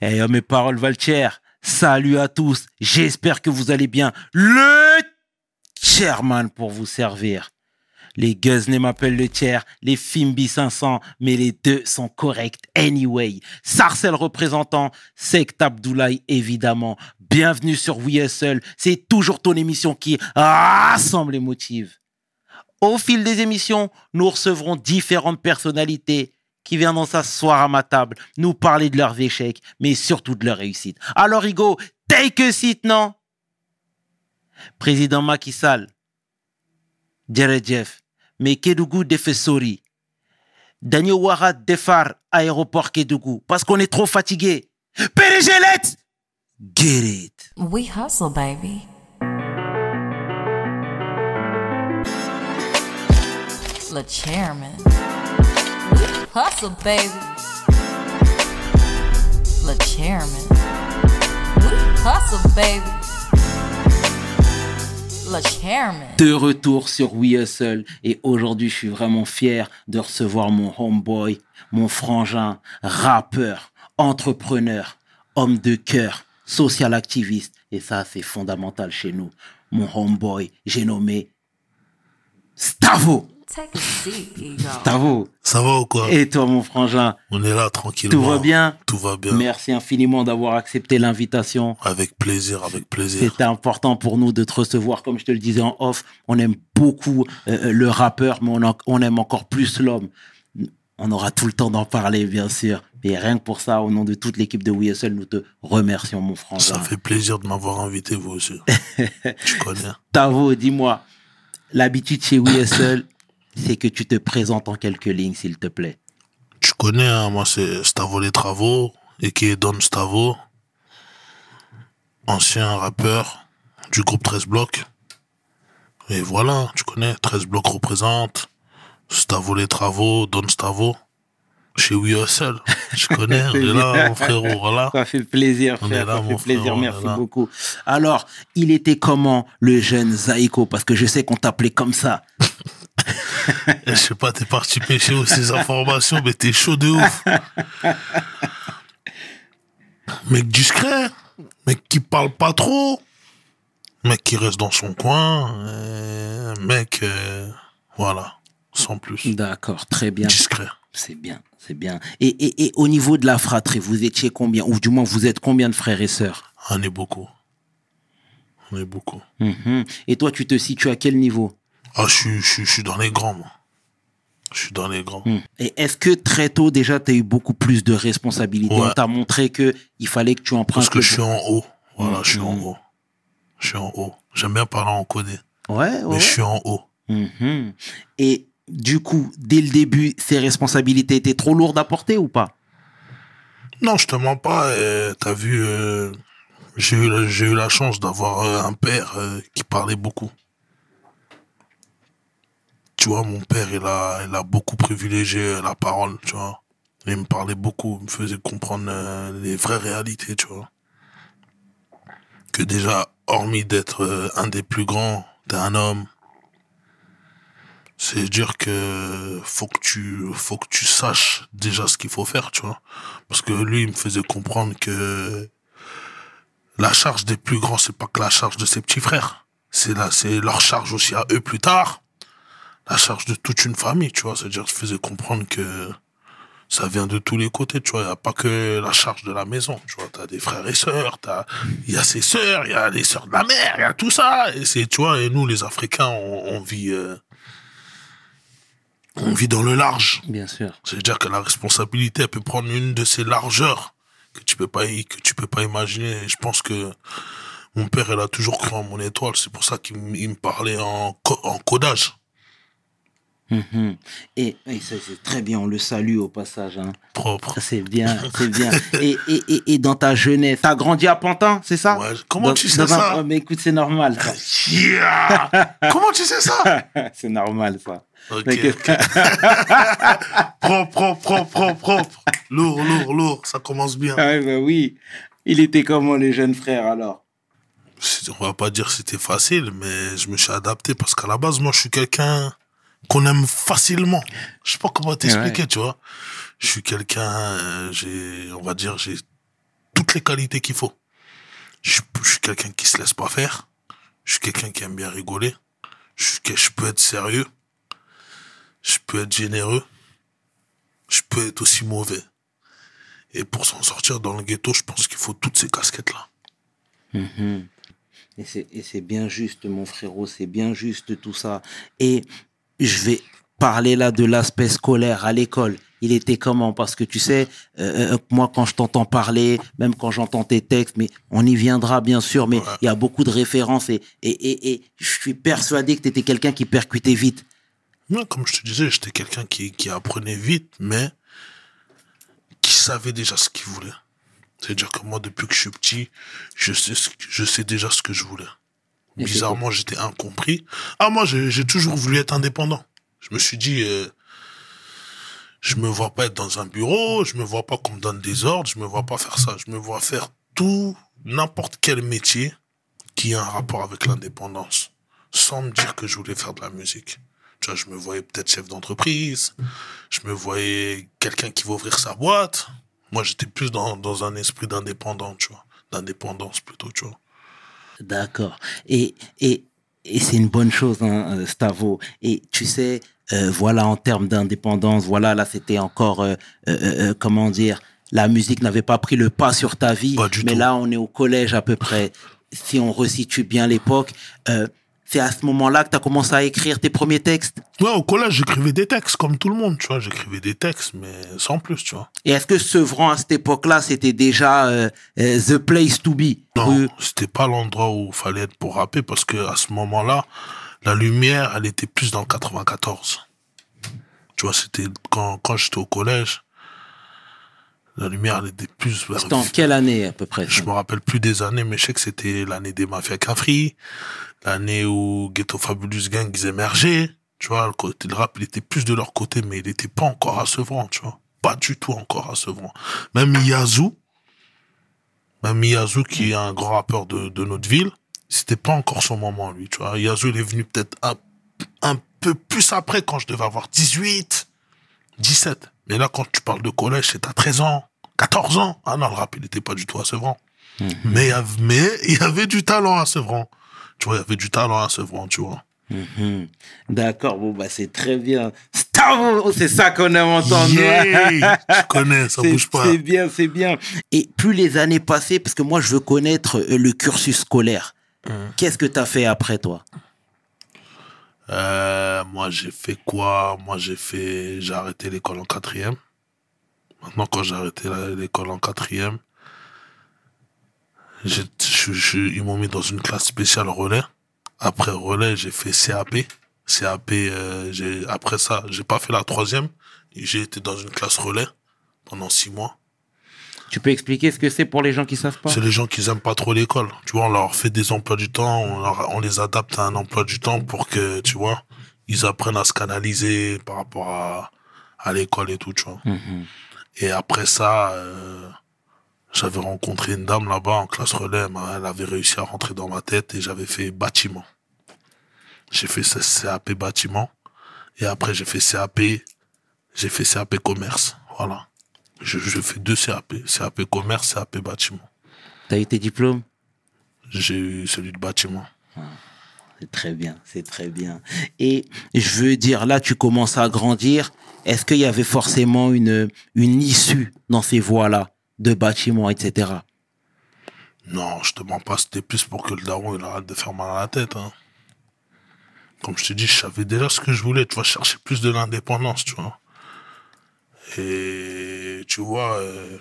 Eh, oh, mes paroles Valtier, salut à tous, j'espère que vous allez bien. Le chairman pour vous servir. Les Guzney m'appellent le tiers, les Fimbi 500, mais les deux sont corrects anyway. Sarcel représentant, Sect Abdoulaye évidemment. Bienvenue sur Hustle, c'est toujours ton émission qui rassemble les motifs. Au fil des émissions, nous recevrons différentes personnalités qui viendront s'asseoir à ma table, nous parler de leurs échecs, mais surtout de leurs réussites. Alors, Hugo, take a seat, non? Président Macky Sall, Jeff, mais Kedougou Defessori, Daniel Ouarat Defar, aéroport Kedougou, parce qu'on est trop fatigué. Let's get it. We hustle, baby. Le chairman. De retour sur We Hustle et aujourd'hui je suis vraiment fier de recevoir mon homeboy, mon frangin, rappeur, entrepreneur, homme de cœur, social activiste et ça c'est fondamental chez nous. Mon homeboy, j'ai nommé Stavo. Take a Ego. Ça va ou quoi Et toi mon frangin, On est là tranquillement. tout va bien Tout va bien. Merci infiniment d'avoir accepté l'invitation. Avec plaisir, avec plaisir. C'était important pour nous de te recevoir, comme je te le disais en off. On aime beaucoup euh, le rappeur, mais on, en- on aime encore plus l'homme. On aura tout le temps d'en parler, bien sûr. Et rien que pour ça, au nom de toute l'équipe de We Hustle, nous te remercions, mon frangin. Ça fait plaisir de m'avoir invité, vous aussi. tu connais. Tavo, dis-moi, l'habitude chez Hustle, c'est que tu te présentes en quelques lignes, s'il te plaît. Tu connais, hein, moi c'est Stavo Les Travaux, et qui est Don Stavo. Ancien rappeur du groupe 13 blocs. Et voilà, tu connais, 13 blocs représente. Stavo Les Travaux, Don Stavo. Chez We Hustle. Tu connais, on est là, mon frérot, voilà. Ça fait plaisir, On frère. est là, ça fait plaisir. Merci beaucoup. Alors, il était comment, le jeune Zaiko Parce que je sais qu'on t'appelait comme ça. Je sais pas, t'es parti pêcher aussi ces informations, mais t'es chaud de ouf. Mec discret, mec qui parle pas trop, mec qui reste dans son coin, euh, mec, euh, voilà, sans plus. D'accord, très bien. Discret. C'est bien, c'est bien. Et, et, et au niveau de la fratrie, vous étiez combien Ou du moins, vous êtes combien de frères et sœurs? On est beaucoup. On est beaucoup. Mhm. Et toi, tu te situes à quel niveau? Ah, je suis, je suis, je suis dans les grands, moi. Je suis dans les grands. Mhm. Et est-ce que très tôt, déjà, tu as eu beaucoup plus de responsabilités? Ouais. On t'a montré que il fallait que tu empruntes Parce que je suis en haut. Voilà, je suis en Mhm. haut. Je suis en haut. J'aime bien parler en codé, Ouais, ouais. mais je suis en haut. Mhm. Et du coup, dès le début, ces responsabilités étaient trop lourdes à porter ou pas? Non, je te mens pas. euh, T'as vu, euh, j'ai eu, la- j'ai eu la chance d'avoir euh, un père euh, qui parlait beaucoup. Tu vois, mon père, il a, il a beaucoup privilégié la parole, tu vois. Il me parlait beaucoup, il me faisait comprendre euh, les vraies réalités, tu vois. Que déjà, hormis d'être euh, un des plus grands, t'es un homme. C'est dire que faut que tu, faut que tu saches déjà ce qu'il faut faire, tu vois. Parce que lui, il me faisait comprendre que la charge des plus grands, c'est pas que la charge de ses petits frères. C'est là, c'est leur charge aussi à eux plus tard. La charge de toute une famille, tu vois. C'est-à-dire, il faisait comprendre que ça vient de tous les côtés, tu vois. Il n'y a pas que la charge de la maison, tu vois. T'as des frères et sœurs, t'as, il y a ses sœurs, il y a les sœurs de la mère, il y a tout ça. Et c'est, tu vois, et nous, les Africains, on, on vit, euh, on vit dans le large. Bien sûr. C'est-à-dire que la responsabilité, elle peut prendre une de ces largeurs que tu peux pas, que tu peux pas imaginer. Et je pense que mon père, il a toujours cru en mon étoile. C'est pour ça qu'il me parlait en, co- en codage. Mhm. Et, et ça, c'est très bien, on le salue au passage. Hein. Propre. C'est bien, c'est bien. Et, et, et, et dans ta jeunesse, t'as grandi à Pantin, c'est ça? Ouais, comment Dans- tu sais un- ça? Oh, Mais écoute, c'est normal. Yeah Comment tu sais ça? C'est normal, ça. Ok. Que- propre, propre, propre, propre, propre. Lourd, lourd, lourd. Ça commence bien. Ah, bah oui. Il était comment, les jeunes frères, alors? On va pas dire que c'était facile, mais je me suis adapté parce qu'à la base, moi, je suis quelqu'un qu'on aime facilement. Je sais pas comment t'expliquer, tu vois. Je suis quelqu'un, euh, j'ai, on va dire, j'ai toutes les qualités qu'il faut. Je, je suis quelqu'un qui se laisse pas faire. Je suis quelqu'un qui aime bien rigoler. Je, je peux être sérieux. Je peux être généreux. Je peux être aussi mauvais. Et pour s'en sortir dans le ghetto, je pense qu'il faut toutes ces casquettes-là. Et c'est, et c'est bien juste, mon frérot, c'est bien juste tout ça. Et je vais parler là de l'aspect scolaire à l'école. Il était comment? Parce que tu sais, euh, euh, moi quand je t'entends parler, même quand j'entends tes textes, mais on y viendra bien sûr, mais il y a beaucoup de références et, et, et, et je suis persuadé que tu étais quelqu'un qui percutait vite. Comme je te disais, j'étais quelqu'un qui, qui apprenait vite, mais qui savait déjà ce qu'il voulait. C'est-à-dire que moi, depuis que je suis petit, je sais, ce que- je sais déjà ce que je voulais. Bizarrement, j'étais incompris. Ah, moi, j'ai j'ai toujours voulu être indépendant. Je me suis dit, euh, je me vois pas être dans un bureau, je me vois pas qu'on me donne des ordres, je me vois pas faire ça. Je me vois faire tout, n'importe quel métier qui a un rapport avec l'indépendance, sans me dire que je voulais faire de la musique. Tu vois, je me voyais peut-être chef d'entreprise, je me voyais quelqu'un qui va ouvrir sa boîte. Moi, j'étais plus dans, dans un esprit d'indépendant, tu vois. D'indépendance plutôt, tu vois. D'accord. Et, et, et c'est une bonne chose, hein, euh, Stavo. Et tu sais, euh, voilà, en termes d'indépendance, voilà, là, c'était encore, euh, euh, euh, comment dire, la musique n'avait pas pris le pas sur ta vie. Pas du mais tout. là, on est au collège à peu près. Si on resitue bien l'époque, euh, c'est à ce moment-là que tu as commencé à écrire tes premiers textes. Ouais, au collège, j'écrivais des textes comme tout le monde, tu vois. J'écrivais des textes, mais sans plus, tu vois. Et est-ce que Sevran, à cette époque-là, c'était déjà euh, euh, the place to be? Non, c'était pas l'endroit où il fallait être pour rapper parce que à ce moment-là, la lumière, elle était plus dans le 94. Tu vois, c'était quand, quand j'étais au collège, la lumière, elle était plus vers. C'était en quelle année à peu près Je me rappelle plus des années, mais je sais que c'était l'année des Mafias Cafri, l'année où Ghetto Fabulous Gang ils émergeaient. Tu vois, le côté de rap, il était plus de leur côté, mais il était pas encore à Sevran, tu vois. Pas du tout encore à Sevran. Même Yazoo, même Yazoo, qui est un grand rappeur de, de notre ville, c'était pas encore son moment, lui, tu vois. Yazoo, il est venu peut-être un, un peu plus après, quand je devais avoir 18, 17. Mais là, quand tu parles de collège, c'est à 13 ans, 14 ans. Ah non, le rap, il était pas du tout à Sevran. Mais il y avait- mais il y avait du talent à Sevran. Tu vois, il y avait du talent à Sevran, tu vois. Mhm. D'accord, bon, bah, c'est très bien. Stavo, c'est ça qu'on aime entendre. Yeah tu connais, ça C'est- bouge pas. C'est bien, c'est bien. Et plus les années passaient, parce que moi, je veux connaître euh, le cursus scolaire. Hum. Qu'est-ce que tu as fait après, toi? Euh, moi, j'ai fait quoi? Moi, j'ai fait, j'ai arrêté l'école en quatrième. Maintenant, quand j'ai arrêté l'école en quatrième, je- je- ils m'ont mis dans une classe spéciale relais. Après relais, j'ai fait CAP. CAP, euh, j'ai, après ça, j'ai pas fait la troisième. J'ai été dans une classe relais pendant six mois. Tu peux expliquer ce que c'est pour les gens qui savent pas? C'est les gens qui aiment pas trop l'école. Tu vois, on leur fait des emplois du temps, on, leur- on les adapte à un emploi du temps pour que, tu vois, ils apprennent à se canaliser par rapport à, à l'école et tout, tu vois. Mhm. Et après ça, euh, j'avais rencontré une dame là-bas en classe relais, elle avait réussi à rentrer dans ma tête et j'avais fait bâtiment. J'ai fait CAP bâtiment et après j'ai fait CAP, j'ai fait CAP commerce, voilà. Je, je fais deux CAP, CAP commerce, CAP bâtiment. T'as eu tes diplômes? J'ai eu celui de bâtiment. C'est très bien, c'est très bien. Et je veux dire, là, tu commences à grandir. Est-ce qu'il y avait forcément une, une issue dans ces voies-là, de bâtiments, etc. Non, je te mens pas, c'était plus pour que le daron il arrête de faire mal à la tête. Hein. Comme je te dis, je savais déjà ce que je voulais, tu vois, chercher plus de l'indépendance, tu vois. Et tu vois, euh,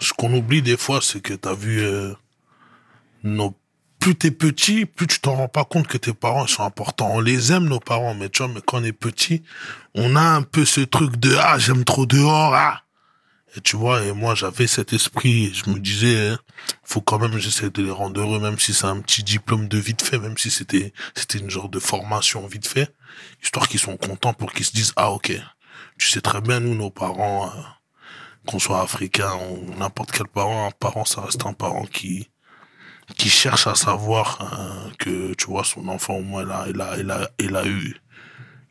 ce qu'on oublie des fois, c'est que t'as vu, euh, nos... plus t'es petit, plus tu t'en rends pas compte que tes parents sont importants. On les aime, nos parents, mais tu vois, mais quand on est petit, on a un peu ce truc de, ah, j'aime trop dehors, ah. Et tu vois, et moi, j'avais cet esprit, je me disais, hein, faut quand même, j'essaie de les rendre heureux, même si c'est un petit diplôme de vite fait, même si c'était, c'était une genre de formation vite fait, histoire qu'ils sont contents pour qu'ils se disent, ah, ok, tu sais très bien, nous, nos parents, euh, qu'on soit africain ou n'importe quel parent, un parent, ça reste un parent qui, qui cherche à savoir euh, que, tu vois, son enfant, au moins, il a, il a, il a, il a eu,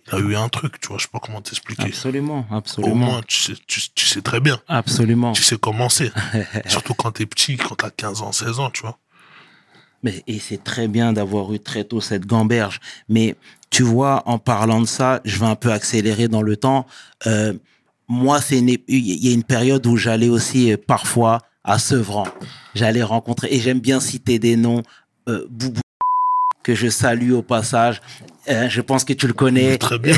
il a eu un truc, tu vois, je sais pas comment t'expliquer. Absolument, Au absolument. moins, tu sais, tu, tu sais très bien. Absolument. Tu sais comment c'est. Surtout quand t'es petit, quand t'as 15 ans, 16 ans, tu vois. Mais, et c'est très bien d'avoir eu très tôt cette gamberge. Mais tu vois, en parlant de ça, je vais un peu accélérer dans le temps. Euh, moi, c'est il y a une période où j'allais aussi euh, parfois à Sevran. J'allais rencontrer, et j'aime bien citer des noms, euh, Boubou, que je salue au passage. Euh, je pense que tu le connais. Très bien.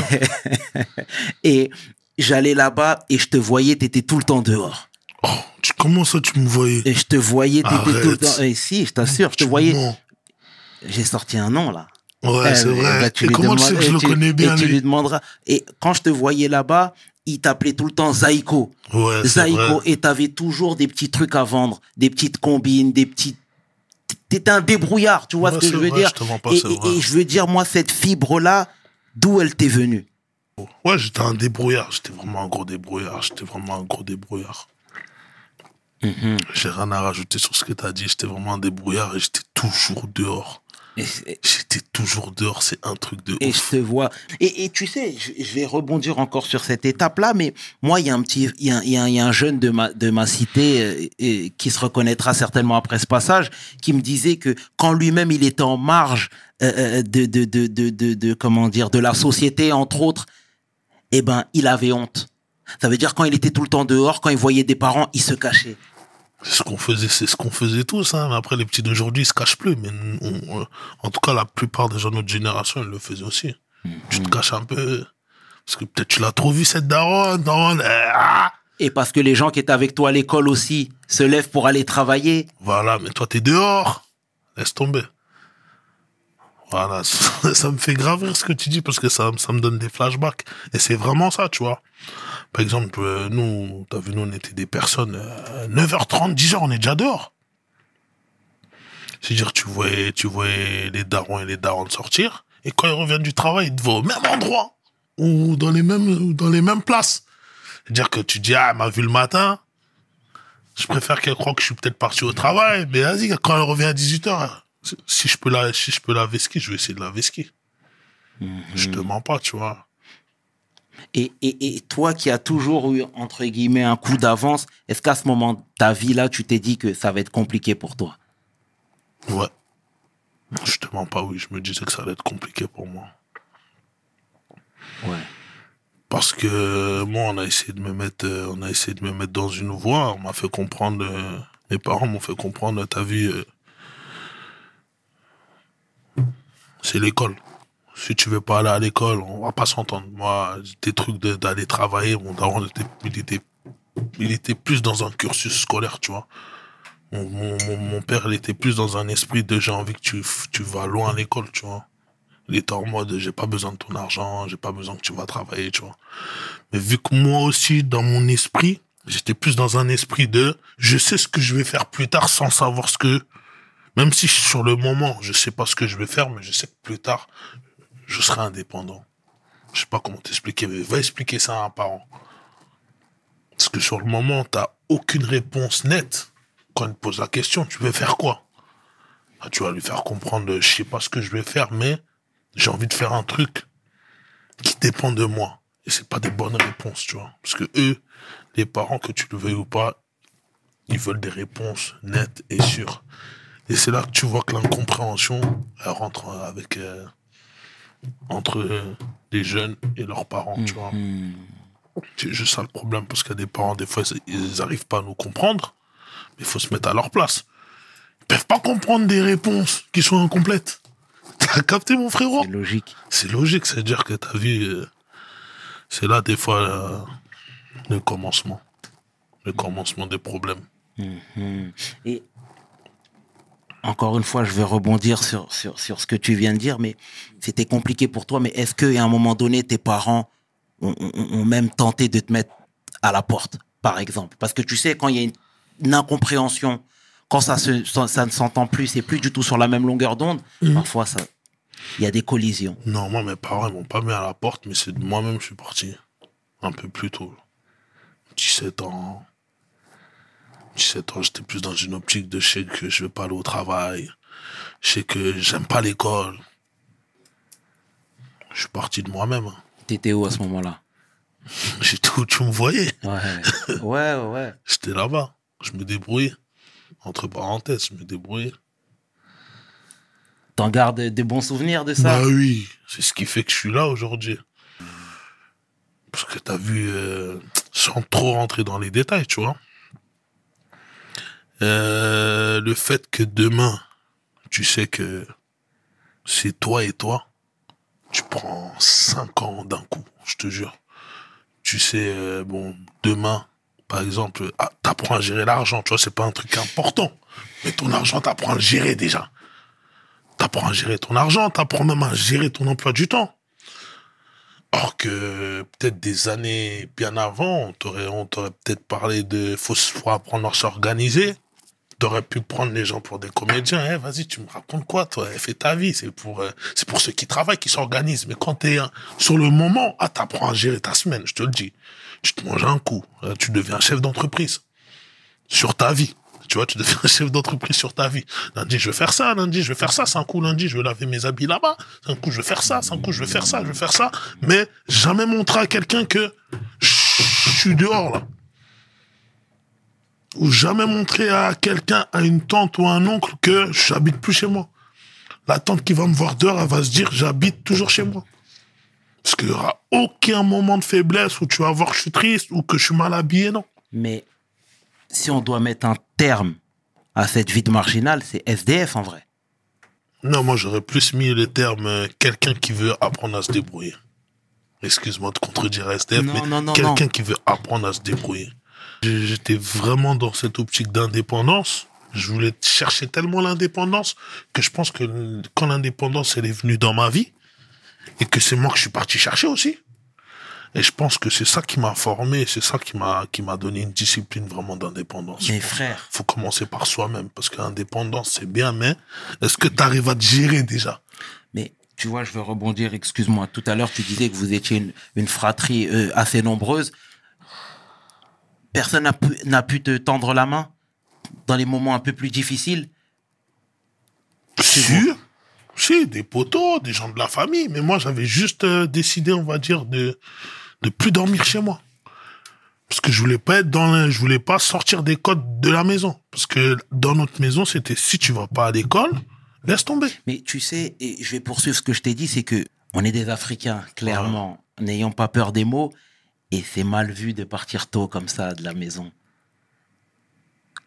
Et j'allais là-bas et je te voyais, tu étais tout le temps dehors. Oh, tu, comment ça, tu me voyais? Et je te voyais, tu étais tout le temps. Et si, je t'assure, je te Tu voyais. J'ai sorti un nom là. Ouais, Eh, c'est eh, vrai. bah, tu et comment tu sais que je et le tu- connais bien, Et tu lui? lui demanderas. Et quand je te voyais là-bas, il t'appelait tout le temps Zaiko. Ouais, Zaiko. Et t'avais toujours des petits trucs à vendre, des petites combines, des petits. T'étais un débrouillard, tu vois Ouais, ce que je veux vrai, dire. je pas, et, et- je veux dire, moi, cette fibre-là, d'où elle t'est venue? Ouais, j'étais un débrouillard. J'étais vraiment un gros débrouillard. J'étais vraiment un gros débrouillard. Mhm. J'ai rien à rajouter sur ce que t'as dit. J'étais vraiment un débrouillard et j'étais toujours dehors. J'étais toujours dehors. C'est un truc de Et je te vois. Et, et tu sais, je, je vais rebondir encore sur cette étape-là, mais moi, il y a un petit, il y a, y a- il y a un jeune de ma, de ma cité euh, qui se reconnaîtra certainement après ce passage, qui me disait que quand lui-même il était en marge euh, euh, de, de, de, de, de, de- comment dire, de la société, entre autres, eh ben, il avait honte. Ça veut dire quand il était tout le temps dehors, quand il voyait des parents, il se cachait. C'est ce qu'on faisait, c'est ce qu'on faisait tous. Hein. Mais Après, les petits d'aujourd'hui, ils se cachent plus. Mais on- on- en tout cas, la plupart des gens de notre génération, ils le faisaient aussi. Tu te caches un peu. Parce que peut-être tu l'as trop vu, cette daronne. daronne eh, ah Et parce que les gens qui étaient avec toi à l'école aussi se lèvent pour aller travailler. Voilà, mais toi, t'es dehors. Laisse tomber. Voilà, ça, me fait grave rire ce que tu dis parce que ça, ça me donne des flashbacks. Et c'est vraiment ça, tu vois. Par exemple, euh, nous, t'as vu, nous, on était des personnes, euh, 9h30, 10h, on est déjà dehors. C'est-à-dire, tu voyais, tu voyais les darons et les darons sortir, et quand ils reviennent du travail, ils te voient au même endroit, ou dans les mêmes, dans les mêmes places. C'est-à-dire que tu dis, ah, elle m'a vu le matin, je préfère qu'elle croie que je suis peut-être parti au travail, mais vas-y, quand elle revient à 18h, si je peux la, si je peux la vesquer, je vais essayer de la vesquer. Je te mens pas, tu vois. Et, et, et toi qui as toujours eu, entre guillemets, un coup d'avance, est-ce qu'à ce moment de ta vie-là, tu t'es dit que ça va être compliqué pour toi? Ouais. Je te mens pas, oui, je me disais que ça allait être compliqué pour moi. Ouais. Parce que moi, on a essayé de me mettre, euh, on a essayé de me mettre dans une voie. On m'a fait comprendre, euh, mes parents m'ont fait comprendre, ta vie, euh, c'est l'école. Si tu veux pas aller à l'école, on va pas s'entendre. Moi, des trucs d'aller travailler, mon daron était, il était, il était plus dans un cursus scolaire, tu vois. Mon, mon, mon- père, il était plus dans un esprit de j'ai envie que tu, tu vas loin à l'école, tu vois. Il était en mode j'ai pas besoin de ton argent, j'ai pas besoin que tu vas travailler, tu vois. Mais vu que moi aussi, dans mon esprit, j'étais plus dans un esprit de je sais ce que je vais faire plus tard sans savoir ce que. Même si sur le moment, je sais pas ce que je vais faire, mais je sais que plus tard, je serai indépendant. Je sais pas comment t'expliquer, mais va expliquer ça à un parent. Parce que sur le moment, t'as aucune réponse nette. Quand il te pose la question, tu veux faire quoi? Ah, Tu vas lui faire comprendre, je sais pas ce que je vais faire, mais j'ai envie de faire un truc qui dépend de moi. Et c'est pas des bonnes réponses, tu vois. Parce que eux, les parents, que tu le veuilles ou pas, ils veulent des réponses nettes et sûres. Et c'est là que tu vois que l'incompréhension, elle rentre avec, euh, entre euh, les jeunes et leurs parents, tu vois. Hmm. C'est juste ça le problème, parce qu'il y a des parents, des fois, ils n'arrivent pas à nous comprendre, mais il faut se mettre à leur place. Ils peuvent pas comprendre des réponses qui sont incomplètes. T'as capté, mon frérot? C'est logique. C'est logique, c'est-à-dire que ta vie, euh, c'est là, des fois, euh, le commencement. Le commencement des problèmes. Mhm. Et encore une fois, je vais rebondir sur, sur, sur ce que tu viens de dire, mais c'était compliqué pour toi. Mais est-ce qu'à un moment donné, tes parents ont, ont- ont même tenté de te mettre à la porte, par exemple? Parce que tu sais, quand il y a une, une incompréhension, quand ça, se, ça, ça ne s'entend plus, c'est plus du tout sur la même longueur d'onde, parfois, ça, il y a des collisions. Non, moi, mes parents, ils m'ont pas mis à la porte, mais c'est moi-même que je suis parti. Un peu plus tôt. 17 ans. 17 ans, j'étais plus dans une optique de je sais que je vais pas aller au travail. Je sais que j'aime pas l'école. Je suis parti de moi-même. hein. T'étais où à ce moment-là? J'étais où tu me voyais? Ouais. ouais, ouais. J'étais là-bas. Je me débrouillais. Entre parenthèses, je me débrouillais. T'en gardes des bons souvenirs de ça? Bah oui, c'est ce qui fait que je suis là aujourd'hui. Parce que t'as vu, euh, sans trop rentrer dans les détails, tu vois. Euh, le fait que demain, tu sais que c'est toi et toi, tu prends cinq ans d'un coup, je te jure. Tu sais, euh, bon, demain, par exemple, ah, t'apprends à gérer l'argent, tu vois, c'est pas un truc important. Mais ton argent, t'apprends à le gérer déjà. T'apprends à gérer ton argent, t'apprends même à gérer ton emploi du temps. Or que peut-être des années bien avant, on t'aurait, on peut-être parlé de faut, faut apprendre à s'organiser. T'aurais pu prendre les gens pour des comédiens. Eh, vas-y, tu me racontes quoi, toi? Fais ta vie. C'est pour, euh, pour ceux qui travaillent, qui s'organisent. Mais quand t'es euh, sur le moment, ah, t'apprends à gérer ta semaine, je te le dis. Tu te manges un coup. Euh, tu deviens chef d'entreprise. Sur ta vie. Tu vois, tu deviens chef d'entreprise sur ta vie. Lundi, je vais faire ça. Lundi, je vais faire ça. C'est un coup, lundi, je vais laver mes habits là-bas. C'est un coup, je vais faire ça. C'est un coup, je vais faire ça. Je vais faire ça. Mais jamais montrer à quelqu'un que je suis dehors, là. Ou jamais montrer à quelqu'un, à une tante ou à un oncle que j'habite plus chez moi. La tante qui va me voir dehors, elle va se dire, j'habite toujours chez moi. Parce qu'il y aura aucun moment de faiblesse où tu vas voir que je suis triste ou que je suis mal habillé, non. Mais si on doit mettre un terme à cette vie de marginal, c'est SDF en vrai. Non, moi j'aurais plus mis le terme euh, quelqu'un qui veut apprendre à se débrouiller. Excuse-moi de contredire SDF, Non, mais quelqu'un qui veut apprendre à se débrouiller. J'étais vraiment dans cette optique d'indépendance. Je voulais chercher tellement l'indépendance que je pense que quand l'indépendance elle est venue dans ma vie et que c'est moi que je suis parti chercher aussi. Et je pense que c'est ça qui m'a formé, c'est ça qui m'a qui m'a donné une discipline vraiment d'indépendance. Mais frère, faut commencer par soi-même parce que l'indépendance c'est bien, mais est-ce que tu arrives à te gérer déjà? Mais tu vois, je veux rebondir, excuse-moi. Tout à l'heure, tu disais que vous étiez une, une fratrie euh, assez nombreuse. Personne n'a pu, te tendre la main dans les moments un peu plus difficiles. Si, si, des potos, des gens de la famille, mais moi j'avais juste euh, décidé, on va dire, de de plus dormir chez moi. Parce que je voulais pas être dans le- je voulais pas sortir des codes de la maison. Parce que dans notre maison, c'était si tu vas pas à l'école, laisse tomber. Mais tu sais, et je vais poursuivre ce que je t'ai dit, c'est que on est des Africains, clairement. N'ayons pas peur des mots. Et c'est mal vu de partir tôt comme ça de la maison.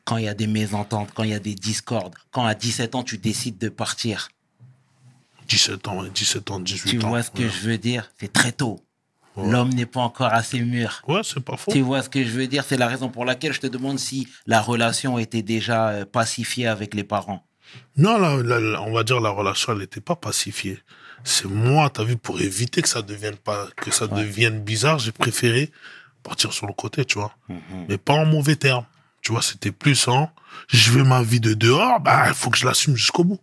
Quand il y a des mésententes, quand il y a des discordes, quand à 17 ans tu décides de partir, 17 ans, ouais, 17 ans, 18 tu ans. vois ce que ouais. je veux dire? C'est très tôt. Ouais. L'homme n'est pas encore assez mûr. Ouais, c'est pas faux. Tu vois ce que je veux dire? C'est la raison pour laquelle je te demande si la relation était déjà euh, pacifiée avec les parents. Non, on va dire la relation, elle n'était pas pacifiée. C'est moi, t'as vu, pour éviter que ça devienne pas, que ça Ouais. devienne bizarre, j'ai préféré partir sur le côté, tu vois. Mhm. Mais pas en mauvais termes. Tu vois, c'était plus en, je veux ma vie de dehors, bah, il faut que je l'assume jusqu'au bout.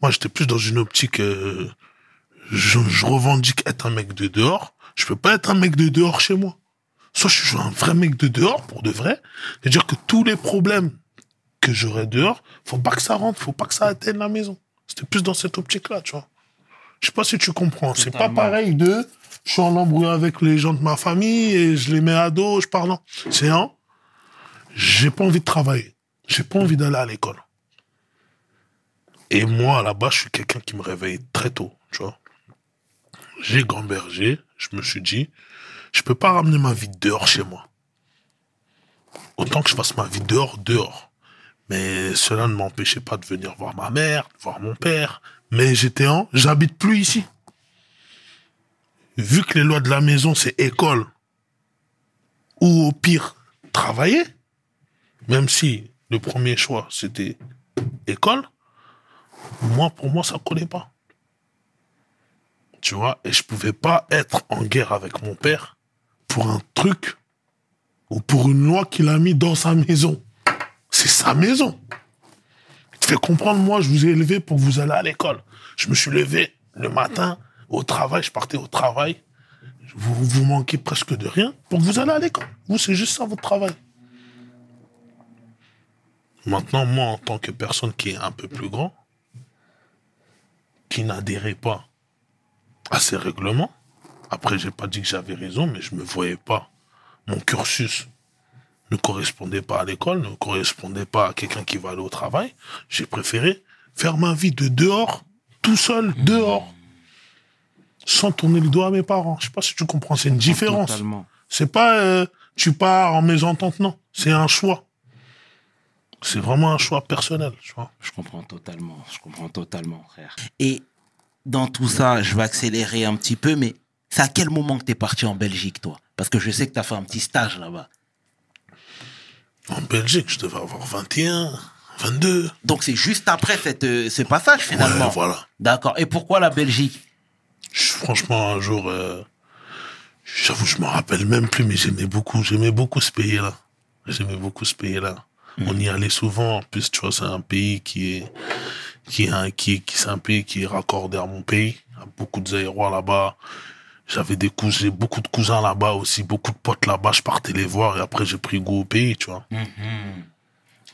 Moi, j'étais plus dans une optique, euh, je, je revendique être un mec de dehors. Je peux pas être un mec de dehors chez moi. Soit je suis un vrai mec de dehors, pour de vrai. C'est-à-dire que tous les problèmes que j'aurais dehors, faut pas que ça rentre, faut pas que ça atteigne la maison. C'était plus dans cette optique-là, tu vois. Je sais pas si tu comprends. C'est pas pareil de, je suis en embrouille avec les gens de ma famille et je les mets à dos, je parle. C'est un, j'ai pas envie de travailler. J'ai pas envie d'aller à l'école. Et moi, là-bas, je suis quelqu'un qui me réveille très tôt, tu vois. J'ai gambergé, je me suis dit, je peux pas ramener ma vie dehors chez moi. Autant que je fasse ma vie dehors, dehors. Mais cela ne m'empêchait pas de venir voir ma mère, de voir mon père. Mais j'étais en, j'habite plus ici. Vu que les lois de la maison, c'est école, ou au pire, travailler, même si le premier choix, c'était école, moi, pour moi, ça collait pas. Tu vois, et je pouvais pas être en guerre avec mon père pour un truc ou pour une loi qu'il a mis dans sa maison. C'est sa maison. Comprendre, moi, je vous ai élevé pour vous allez à l'école. Je me suis levé le matin au travail, je partais au travail. Vous vous manquez presque de rien pour que vous allez à l'école. Vous, c'est juste ça votre travail. Maintenant, moi, en tant que personne qui est un peu plus grand, qui n'adhérait pas à ces règlements, Après, j'ai pas dit que j'avais raison, mais je me voyais pas. Mon cursus ne correspondait pas à l'école, ne correspondait pas à quelqu'un qui va aller au travail. J'ai préféré faire ma vie de dehors, tout seul, dehors, sans tourner le doigt à mes parents. Je sais pas si tu comprends, c'est une différence. Totalement. C'est pas euh, tu pars en mésentente, non. C'est un choix. C'est vraiment un choix personnel, tu vois. Je comprends totalement. Je comprends totalement, frère. Et dans tout ça, je vais accélérer un petit peu, mais c'est à quel moment que t'es parti en Belgique, toi? Parce que je sais que t'as fait un petit stage là-bas. En Belgique, je devais avoir 21, 22. Donc c'est juste après cette, euh, ce passage finalement. Ouais, voilà. D'accord. Et pourquoi la Belgique? Je- franchement, un jour, euh, j'avoue, je me rappelle même plus, mais j'aimais beaucoup, j'aimais beaucoup ce pays-là. J'aimais beaucoup ce pays-là. On y allait souvent. En plus, tu vois, c'est un pays qui est, qui est un, qui est- qui, c'est un pays qui est raccordé à mon pays. Il y a beaucoup là-bas. J'avais des cousins, beaucoup de cousins là-bas aussi, beaucoup de potes là-bas. Je partais les voir et après j'ai pris goût au pays, tu vois.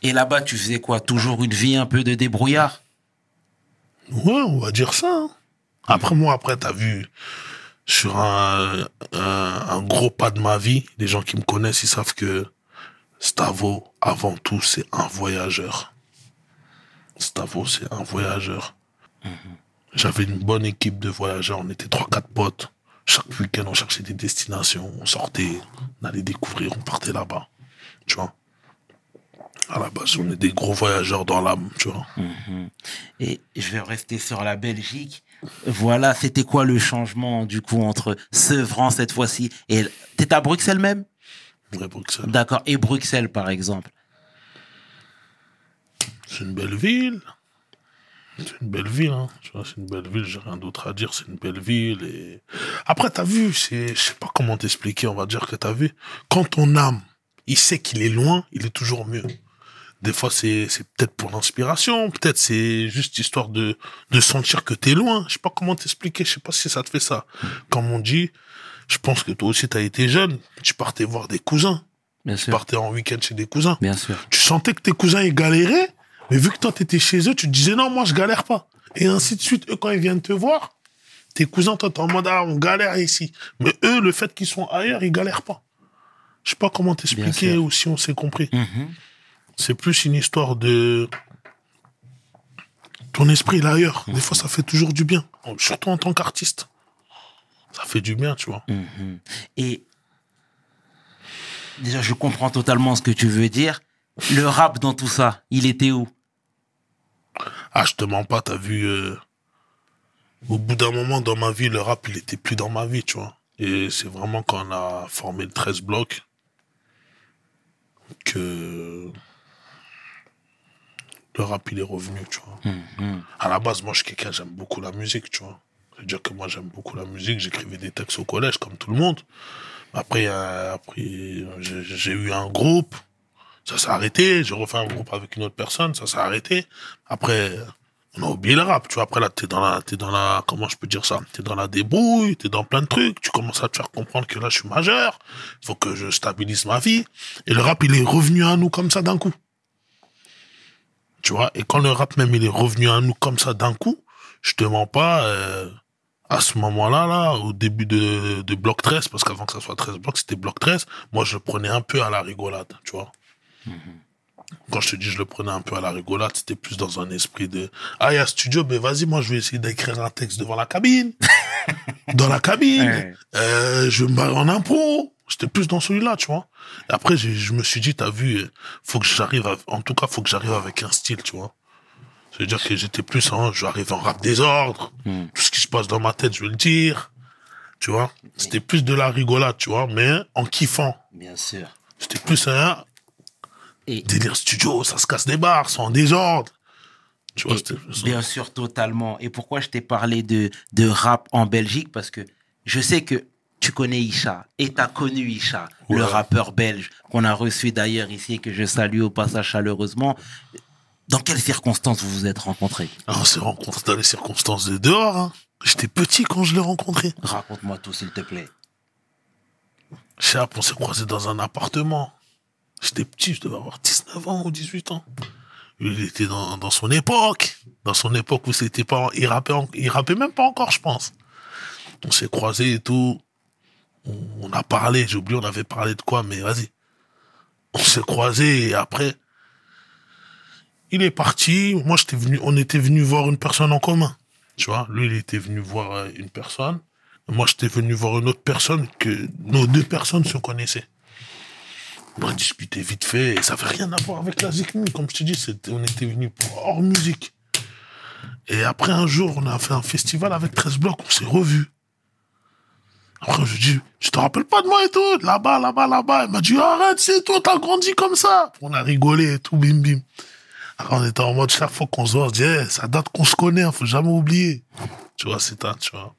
Et là-bas, tu faisais quoi? Toujours une vie un peu de débrouillard? Ouais, on va dire ça. hein. Après, moi, après, t'as vu, sur un, un, un gros pas de ma vie, les gens qui me connaissent, ils savent que Stavo, avant tout, c'est un voyageur. Stavo, c'est un voyageur. J'avais une bonne équipe de voyageurs. On était trois, quatre potes. Chaque week-end, on cherchait des destinations. On sortait, on allait découvrir, on partait là-bas. Tu vois. À la base, on est des gros voyageurs dans l'âme, tu vois. Et je vais rester sur la Belgique. Voilà, c'était quoi le changement du coup entre Sevran cette fois-ci et t'es à Bruxelles même? Ouais, Bruxelles. D'accord. Et Bruxelles par exemple. C'est une belle ville. C'est une belle ville, hein. Tu vois, c'est une belle ville, j'ai rien d'autre à dire, c'est une belle ville. Et... Après, t'as vu, c'est, je sais pas comment t'expliquer, on va dire que t'as vu. Quand ton âme, il sait qu'il est loin, il est toujours mieux. Des fois, c'est, c'est peut-être pour l'inspiration, peut-être c'est juste histoire de, de sentir que t'es loin. Je sais pas comment t'expliquer, je sais pas si ça te fait ça. Comme on dit, je pense que toi aussi t'as été jeune, tu partais voir des cousins, Bien tu sûr. partais en week-end chez des cousins Bien sûr. tu sentais que tes cousins ils galéraient, mais vu que toi t'étais chez eux, tu te disais non, moi je galère pas. Et ainsi de suite, eux quand ils viennent te voir, tes cousins, toi t'es en mode ah, on galère ici. Mais eux, le fait qu'ils sont ailleurs, ils galèrent pas. Je sais pas comment t'expliquer ou si on s'est compris. Mhm. C'est plus une histoire de. Ton esprit il est ailleurs. Des fois, ça fait toujours du bien. Surtout en tant qu'artiste. Ça fait du bien, tu vois. Mhm. Et déjà, je comprends totalement ce que tu veux dire. Le rap dans tout ça, il était où? Ah, je te mens pas, t'as vu. euh, Au bout d'un moment dans ma vie, le rap, il était plus dans ma vie, tu vois. Et c'est vraiment quand on a formé le 13 blocs que le rap, il est revenu, tu vois. Mhm. À la base, moi, je suis quelqu'un, j'aime beaucoup la musique, tu vois. C'est-à-dire que moi, j'aime beaucoup la musique. J'écrivais des textes au collège, comme tout le monde. Après, après j'ai eu un groupe. Ça s'est arrêté. J'ai refait un groupe avec une autre personne. Ça s'est arrêté. Après, on a oublié le rap. Tu vois, après, là, t'es dans la, t'es dans la, comment je peux dire ça? T'es dans la débrouille. T'es dans plein de trucs. Tu commences à te faire comprendre que là, je suis majeur. Il faut que je stabilise ma vie. Et le rap, il est revenu à nous comme ça d'un coup. Tu vois, et quand le rap même il est revenu à nous comme ça d'un coup, je te mens pas, euh, à ce moment-là, là, au début de, de Bloc 13, parce qu'avant que ça soit 13 blocs, c'était Bloc 13, moi je prenais un peu à la rigolade, tu vois. Quand je te dis je le prenais un peu à la rigolade, c'était plus dans un esprit de Ah, il y a studio, mais vas-y, moi je vais essayer d'écrire un texte devant la cabine. dans la cabine. Ouais. Euh, je me barre en impro. J'étais plus dans celui-là, tu vois. Et après, je me suis dit, t'as vu, faut que j'arrive, en tout cas, faut que j'arrive avec un style, tu vois. C'est-à-dire que j'étais plus, hein, j'arrive en rap désordre. Mm. Tout ce qui se passe dans ma tête, je vais le dire. Tu vois. C'était plus de la rigolade, tu vois, mais en kiffant. Bien sûr. C'était plus un Et, délire studio, ça se casse des barres, c'est en désordre. Tu vois, bien sûr, totalement. Et pourquoi je t'ai parlé de, de rap en Belgique? Parce que je sais que tu connais Isha et t'as connu Isha, le rappeur belge qu'on a reçu d'ailleurs ici et que je salue au passage chaleureusement. Dans quelles circonstances vous vous êtes rencontrés? Ah, on s'est rencontrés dans les circonstances de dehors, hein. J'étais petit quand je l'ai rencontré. Raconte-moi tout, s'il te plaît. Chap, on s'est croisés dans un appartement. J'étais petit, je devais avoir 19 ans ou 18 ans. Il était dans, dans son époque. Dans son époque où c'était pas, il rappait, il rappait même pas encore, je pense. On s'est croisés et tout. on, on a parlé, j'ai oublié, on avait parlé de quoi, mais vas-y. On s'est croisés et après, il est parti. Moi, j'étais venu, on était venu voir une personne en commun. Tu vois, lui, il était venu voir euh, une personne. Moi, j'étais venu voir une autre personne que nos deux personnes se connaissaient. On a discuté vite fait ça avait rien à voir avec la Zikmi. Comme je te dis, on était venu pour hors musique. Et après, un jour, on a fait un festival avec 13 blocs, on s'est revus. Après, je dis, je te rappelle pas de moi et tout, là-bas, là-bas, là-bas. Il m'a dit, arrête, c'est toi, t'as grandi comme ça. On a rigolé et tout, bim, bim. On était en mode, chaque fois qu'on se voit, on se dit, Eh, ça date qu'on se connaît, hein, faut jamais oublier. Tu vois, c'est un, tu vois.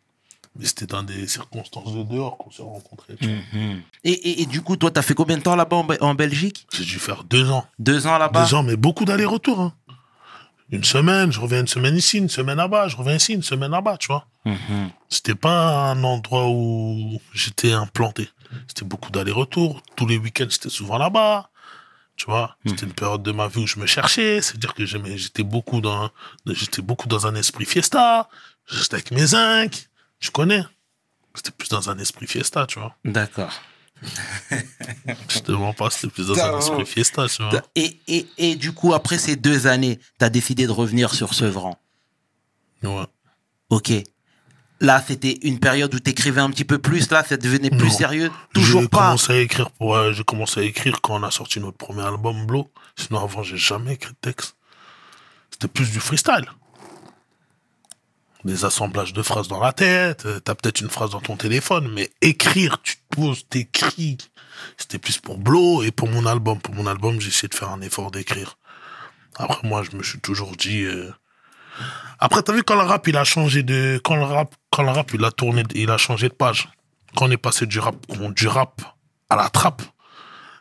Mais c'était dans des circonstances de dehors qu'on s'est rencontrés. tu vois. Mhm. Et, et, et du coup, toi, t'as fait combien de temps là-bas en, Be- en Belgique? J'ai dû faire deux ans. Deux ans là-bas? Deux ans, mais beaucoup d'allers-retours. Hein. Une semaine, je reviens une semaine ici, une semaine là-bas, je reviens ici, une semaine là-bas, tu vois. Mhm. C'était pas un endroit où j'étais implanté. C'était beaucoup d'allers-retours. Tous les week-ends, c'était souvent là-bas. Tu vois, c'était une période de ma vie où je me cherchais. C'est-à-dire que j'aimais- j'étais beaucoup dans, j'étais beaucoup dans un esprit fiesta. J'étais avec mes zincs. Tu connais. C'était plus dans un esprit fiesta, tu vois. D'accord. Je te mens pas, c'était plus dans un esprit fiesta, tu vois. Et, et, et du coup, après ces deux années, t'as décidé de revenir sur Sevran. Ouais. Ok. Là, c'était une période où t'écrivais un petit peu plus. Là, ça devenait plus Non. sérieux. Toujours J'ai pas. commencé à écrire pour, euh, j'ai commencé à écrire quand on a sorti notre premier album, Blow. Sinon, avant, j'ai jamais écrit de texte. C'était plus du freestyle. Des assemblages de phrases dans la tête, euh, t'as peut-être une phrase dans ton téléphone, mais écrire, tu te poses, t'écris. C'était plus pour Blow et pour mon album. Pour mon album, j'ai essayé de faire un effort d'écrire. Après, moi, je me suis toujours dit, euh, après, t'as vu quand le rap, il a changé de, quand le rap, quand le rap, il a tourné, il a changé de page. Quand on est passé du rap, du rap à la trappe,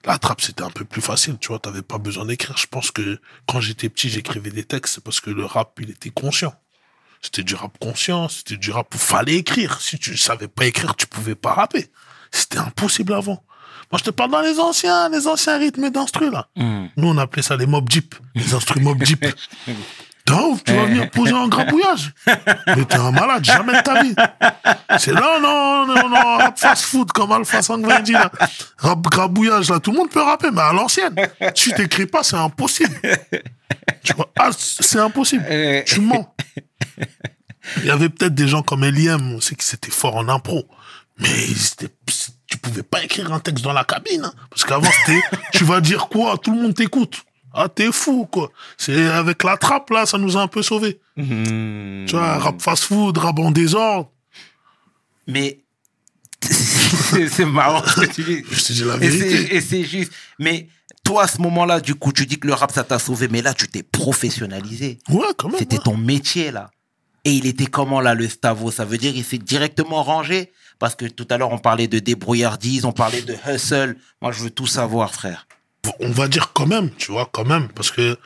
la trappe, c'était un peu plus facile, tu vois, t'avais pas besoin d'écrire. Je pense que quand j'étais petit, j'écrivais des textes, parce que le rap, il était conscient. C'était du rap conscient, c'était du rap où fallait écrire. Si tu savais pas écrire, tu pouvais pas rapper. C'était impossible avant. Moi, je te parle dans les anciens, les anciens rythmes d'instru, là. Mhm. Nous, on appelait ça les mob jeep, les instruments mob jeep. Ouf, tu vas venir poser un grabouillage. Mais t'es un malade, jamais de ta vie. C'est là, non, non, non, rap fast food comme Alpha 5 dit, là. Rap grabouillage, là, tout le monde peut rapper, mais à l'ancienne. Si t'écris pas, c'est impossible. Tu vois, ah, c'est impossible. Tu mens. Il y avait peut-être des gens comme Eliem, on sait que c'était fort en impro. Mais c'était- tu pouvais pas écrire un texte dans la cabine. hein. parce qu'avant, c'était, tu vas dire quoi? Tout le monde t'écoute. Ah, t'es fou, quoi. C'est avec la trappe, là, ça nous a un peu sauvés. Mhm. Tu vois, rap fast-food, rap en désordre. Mais c'est marrant ce que tu dis. Je te dis la vérité. Et c'est juste. Mais toi, à ce moment-là, du coup, tu dis que le rap, ça t'a sauvé. Mais là, tu t'es professionnalisé. Ouais, quand même. C'était ouais. ton métier, là. Et il était comment, là, le Stavo? Ça veut dire il s'est directement rangé? Parce que tout à l'heure, on parlait de débrouillardise, on parlait de hustle. Moi, je veux tout savoir, frère. on va dire quand même, tu vois, quand même, parce que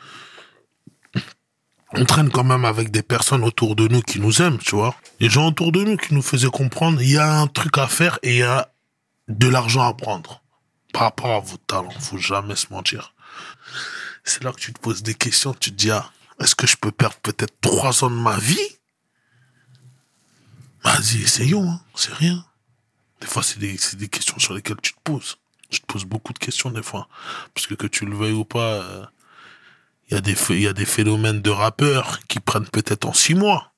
on traîne quand même avec des personnes autour de nous qui nous aiment, tu vois. Les gens autour de nous qui nous faisaient comprendre, il y a un truc à faire et il y a de l'argent à prendre par rapport à vos talents. Faut jamais se mentir. C'est là que tu te poses des questions, tu te dis, ah, est-ce que je peux perdre peut-être trois ans de ma vie? Vas-y, essayons, hein, c'est rien. Des fois, c'est des, des questions sur lesquelles tu te poses. Tu te poses beaucoup de questions des fois. Parce que tu le veuilles ou pas, euh, il y, a des ph- il y a des phénomènes de rappeurs qui prennent peut-être en six mois.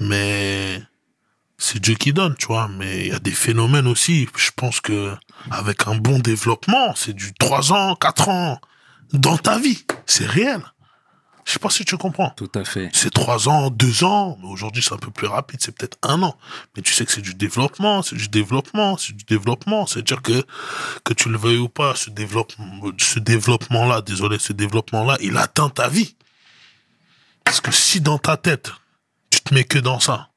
Mais c'est Dieu qui donne, tu vois. Mais il y a des phénomènes aussi. Je pense que avec un bon développement, c'est du trois ans, quatre ans dans ta vie. C'est réel. Je sais pas si tu comprends. Tout à fait. C'est trois ans, deux ans, mais aujourd'hui c'est un peu plus rapide, c'est peut-être un an. Mais tu sais que c'est du développement, c'est du développement, c'est du développement. C'est-à-dire que, que tu le veuilles ou pas, ce développement, ce développement-là, désolé, ce développement-là, il atteint ta vie. Parce que si dans ta tête, tu te mets que dans ça,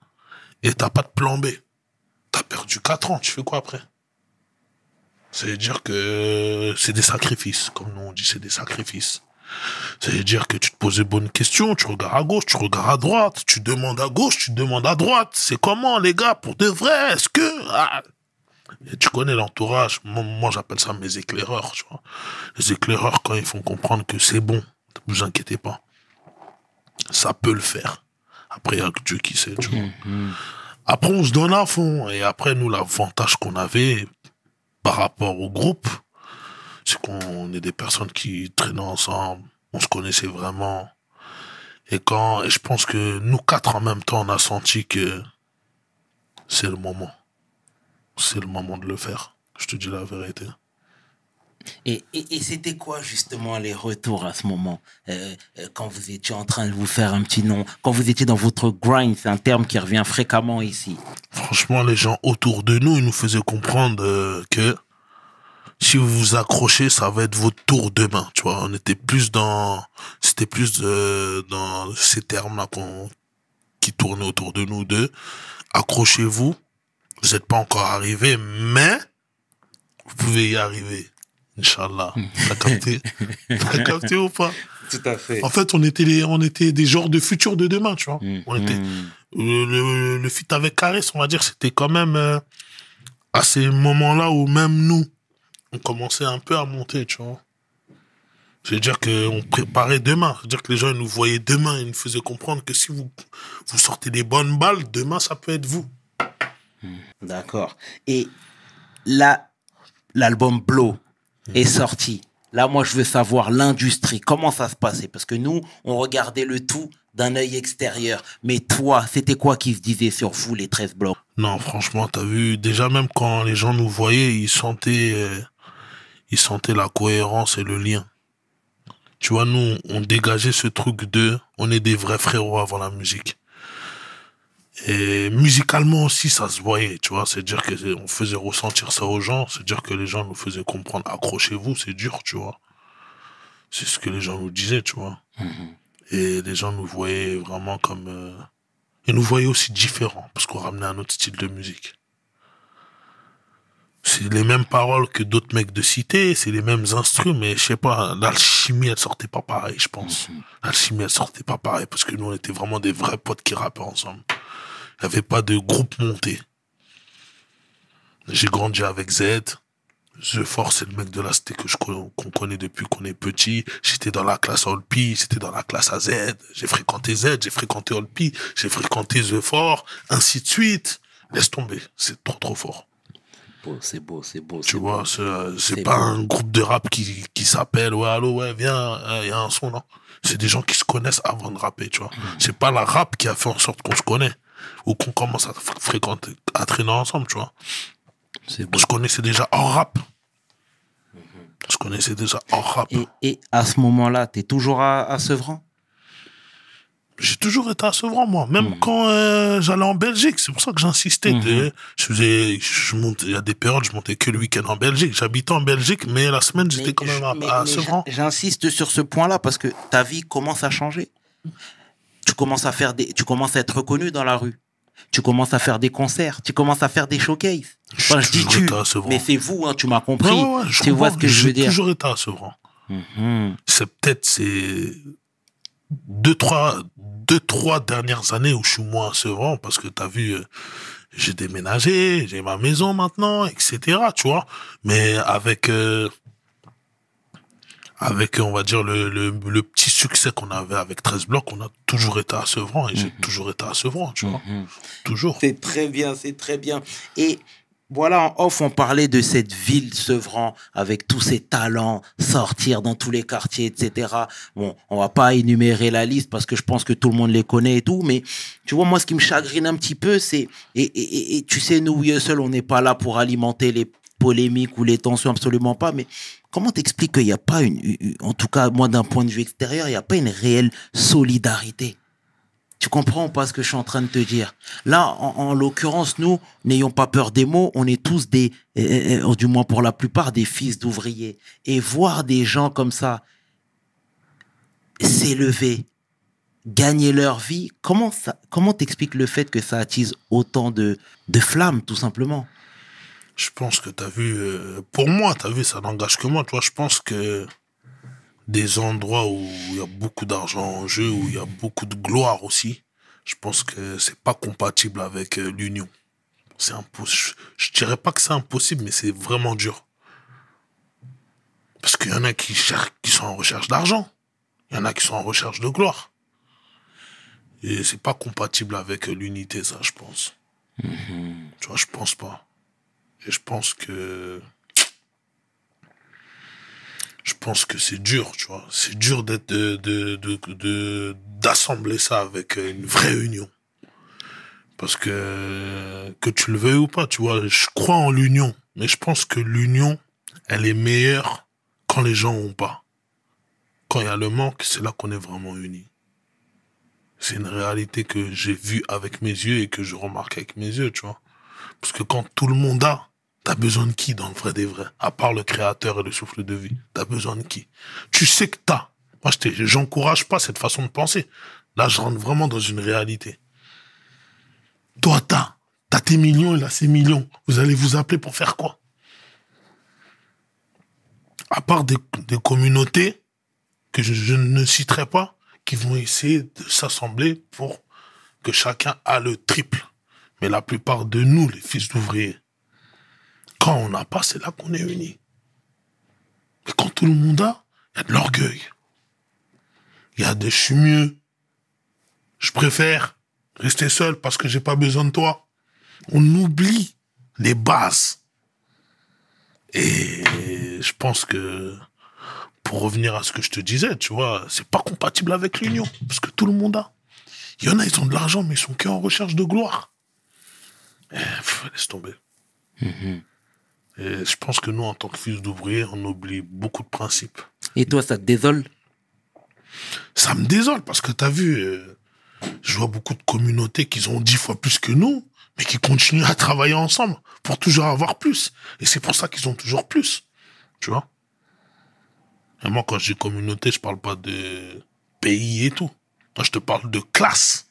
et t'as pas de plan B, t'as perdu quatre ans, tu fais quoi après? C'est-à-dire que c'est des sacrifices, comme nous on dit, c'est des sacrifices. C'est-à-dire que tu te poses des bonnes questions, tu regardes à gauche, tu regardes à droite, tu demandes à gauche, tu demandes à droite. C'est comment, les gars, pour de vrai? Est-ce que... Ah. Tu connais l'entourage. Moi, j'appelle ça mes éclaireurs. Les éclaireurs, quand ils font comprendre que c'est bon, ne vous inquiétez pas. Ça peut le faire. Après, il y a que Dieu qui sait, tu vois. Après, on se donne à fond. Et après, nous, l'avantage qu'on avait par rapport au groupe, c'est qu'on est des personnes qui traînaient ensemble. On se connaissait vraiment. Et quand, et je pense que nous quatre en même temps, on a senti que c'est le moment. C'est le moment de le faire. Je te dis la vérité. Et, et, et c'était quoi justement les retours à ce moment euh, euh, quand vous étiez en train de vous faire un petit nom, quand vous étiez dans votre grind, c'est un terme qui revient fréquemment ici. Franchement, les gens autour de nous, ils nous faisaient comprendre euh, que si vous vous accrochez, ça va être votre tour demain. Tu vois, on était plus dans, c'était plus dans ces termes-là qui tournaient autour de nous deux. Accrochez-vous. Vous n'êtes pas encore arrivé, mais vous pouvez y arriver. Inch'Allah. T'as capté? T'as capté ou pas? Tout à fait. En fait, on était les, on était des genres de futurs de demain, tu vois. Mm, On était, mm. le, le, avec Caris, on va dire, c'était quand même euh, à ces moments-là où même nous, on commençait un peu à monter, tu vois. C'est-à-dire qu'on préparait demain. C'est-à-dire que les gens ils nous voyaient demain. Ils nous faisaient comprendre que si vous, vous sortez des bonnes balles, demain, ça peut être vous. D'accord. Et là, l'album Blow est sorti. Là, moi, je veux savoir l'industrie. Comment ça se passait Parce que nous, on regardait le tout d'un œil extérieur. Mais toi, c'était quoi qui se disait sur vous, les 13 blocs? Non, franchement, t'as vu, déjà même quand les gens nous voyaient, ils sentaient, euh, ils sentaient la cohérence et le lien. Tu vois, nous, on dégageait ce truc de, on est des vrais frérots avant la musique. Et musicalement aussi, ça se voyait, tu vois, c'est-à-dire que c'est- on faisait ressentir ça aux gens, c'est-à-dire que les gens nous faisaient comprendre, accrochez-vous, c'est dur, tu vois. C'est ce que les gens nous disaient, tu vois. Et les gens nous voyaient vraiment comme, euh, ils nous voyaient aussi différents, parce qu'on ramenait un autre style de musique. C'est les mêmes paroles que d'autres mecs de cité, c'est les mêmes instruments, mais je sais pas, l'alchimie, elle sortait pas pareil, je pense. L'alchimie, elle sortait pas pareil, parce que nous, on était vraiment des vrais potes qui rappaient ensemble. Il n'y avait pas de groupe monté. J'ai grandi avec Z. The Force, c'est le mec de la cité que je qu'on connaît depuis qu'on est petit. J'étais dans la classe Olpi, j'étais dans la classe AZ. J'ai fréquenté Z, j'ai fréquenté Olpi, j'ai fréquenté The Fort, ainsi de suite. Laisse tomber, c'est trop trop fort. Beau, C'est beau, c'est beau. Tu vois, beau. c'est euh, c'est C'est pas beau. un groupe de rap qui, qui s'appelle, ouais, allô, ouais, viens, il y a un son, non? C'est des gens qui se connaissent avant de rapper, tu vois. C'est pas la rap qui a fait en sorte qu'on se connaît ou qu'on commence à fr- fréquenter, à traîner ensemble, tu vois. On se connaissait déjà hors rap. On se connaissait déjà hors rap. Et, et à ce moment-là, tu es toujours à, à Sevran? J'ai toujours été à Sevran, moi. Même Mhm. quand euh, j'allais en Belgique, c'est pour ça que j'insistais. Mhm. Je faisais, je monte, il y a des périodes, je montais que le week-end en Belgique. J'habitais en Belgique, mais la semaine, j'étais quand même à, à Sevran. j'in- J'insiste sur ce point-là parce que ta vie commence à changer. Tu commences à faire des, tu commences à être reconnu dans la rue. Tu commences à faire des concerts. Tu commences à faire des showcases. Enfin, je J'ai dis toujours tu, mais c'est vous, hein, tu m'as compris. Ouais, ouais, ouais, je tu vois ce que je veux J'ai dire. toujours été à Sevran. Mhm. C'est peut-être ces deux trois, deux, trois dernières années où je suis moins à Sevran parce que t'as vu, euh, j'ai déménagé, j'ai ma maison maintenant, etc. Tu vois. Mais avec, euh, avec, on va dire, le, le, le petit succès qu'on avait avec 13 blocs, on a toujours été à Sevran et j'ai toujours été à Sevran, tu vois. Mhm. Toujours. C'est très bien, c'est très bien. Et voilà, en off, on parlait de cette ville Sevran avec tous ses talents, sortir dans tous les quartiers, etc. Bon, on va pas énumérer la liste parce que je pense que tout le monde les connaît et tout, mais tu vois, moi, ce qui me chagrine un petit peu, c'est, et, et, et- et tu sais, nous, We Hustle, on n'est pas là pour alimenter les polémiques ou les tensions, absolument pas, mais comment t'expliques qu'il n'y a pas une, en tout cas, moi, d'un point de vue extérieur, il n'y a pas une réelle solidarité? Tu comprends pas ce que je suis en train de te dire? Là, en, en l'occurrence, nous, n'ayons pas peur des mots, on est tous des, euh, euh, du moins pour la plupart, des fils d'ouvriers. Et voir des gens comme ça s'élever, gagner leur vie, comment ça, comment t'expliques le fait que ça attise autant de, de flammes, tout simplement? Je pense que t'as vu, euh, pour moi, t'as vu, ça n'engage que moi. Toi, je pense que des endroits où il y a beaucoup d'argent en jeu, où il y a beaucoup de gloire aussi, je pense que c'est pas compatible avec euh, l'union. C'est impossible. Je, dirais pas que c'est impossible, mais c'est vraiment dur. Parce qu'il y en a qui, cherchent, qui sont en recherche d'argent. Il y en a qui sont en recherche de gloire. Et c'est pas compatible avec euh, l'unité, ça, je pense. Tu vois, je pense pas. Et je pense que. Je pense que c'est dur, tu vois. C'est dur d'être de, de, d'assembler ça avec une vraie union. Parce que, que tu le veuilles ou pas, tu vois, je crois en l'union. Mais je pense que l'union, elle est meilleure quand les gens ont pas. Quand il y a le manque, c'est là qu'on est vraiment unis. C'est une réalité que j'ai vue avec mes yeux et que je remarque avec mes yeux, tu vois. Parce que quand tout le monde a, t'as besoin de qui dans le vrai des vrais À part le créateur et le souffle de vie? T'as besoin de qui? Tu sais que t'as. Moi, je j'encourage pas cette façon de penser. Là, je rentre vraiment dans une réalité. Toi, t'as. T'as tes millions, il a ses millions. Vous allez vous appeler pour faire quoi? À part des, des communautés que je, je ne citerai pas, qui vont essayer de s'assembler pour que chacun a le triple. Mais la plupart de nous, les fils d'ouvriers, quand on n'a pas, c'est là qu'on est unis. Mais quand tout le monde a, il y a de l'orgueil. Il y a des je suis mieux. Je préfère rester seul parce que j'ai pas besoin de toi. On oublie les bases. Et je pense que pour revenir à ce que je te disais, tu vois, c'est pas compatible avec l'union parce que tout le monde a. Il y en a, ils ont de l'argent, mais ils sont qu'en recherche de gloire. Eh, laisse tomber. Et je pense que nous, en tant que fils d'ouvriers, on oublie beaucoup de principes. Et toi, ça te désole? Ça me désole parce que t'as vu, euh, je vois beaucoup de communautés qui ont dix fois plus que nous, mais qui continuent à travailler ensemble pour toujours avoir plus. Et c'est pour ça qu'ils ont toujours plus. Tu vois? Et moi, quand je dis communauté, je parle pas de pays et tout. Moi, je te parle de classe.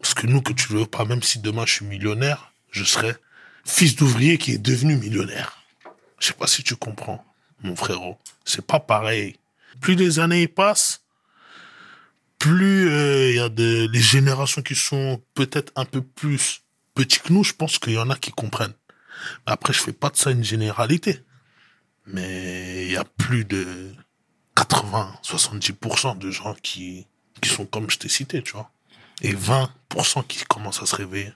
Parce que nous, que tu le veux pas, même si demain je suis millionnaire, je serai fils d'ouvrier qui est devenu millionnaire. Je sais pas si tu comprends, mon frérot. C'est pas pareil. Plus les années passent, plus euh, il y a de, les générations qui sont peut-être un peu plus petits que nous, je pense qu'il y en a qui comprennent. Après, je fais pas de ça une généralité. Mais il y a plus de 80, 70% de gens qui, qui sont comme je t'ai cité, tu vois. Et 20% qui commencent à se réveiller.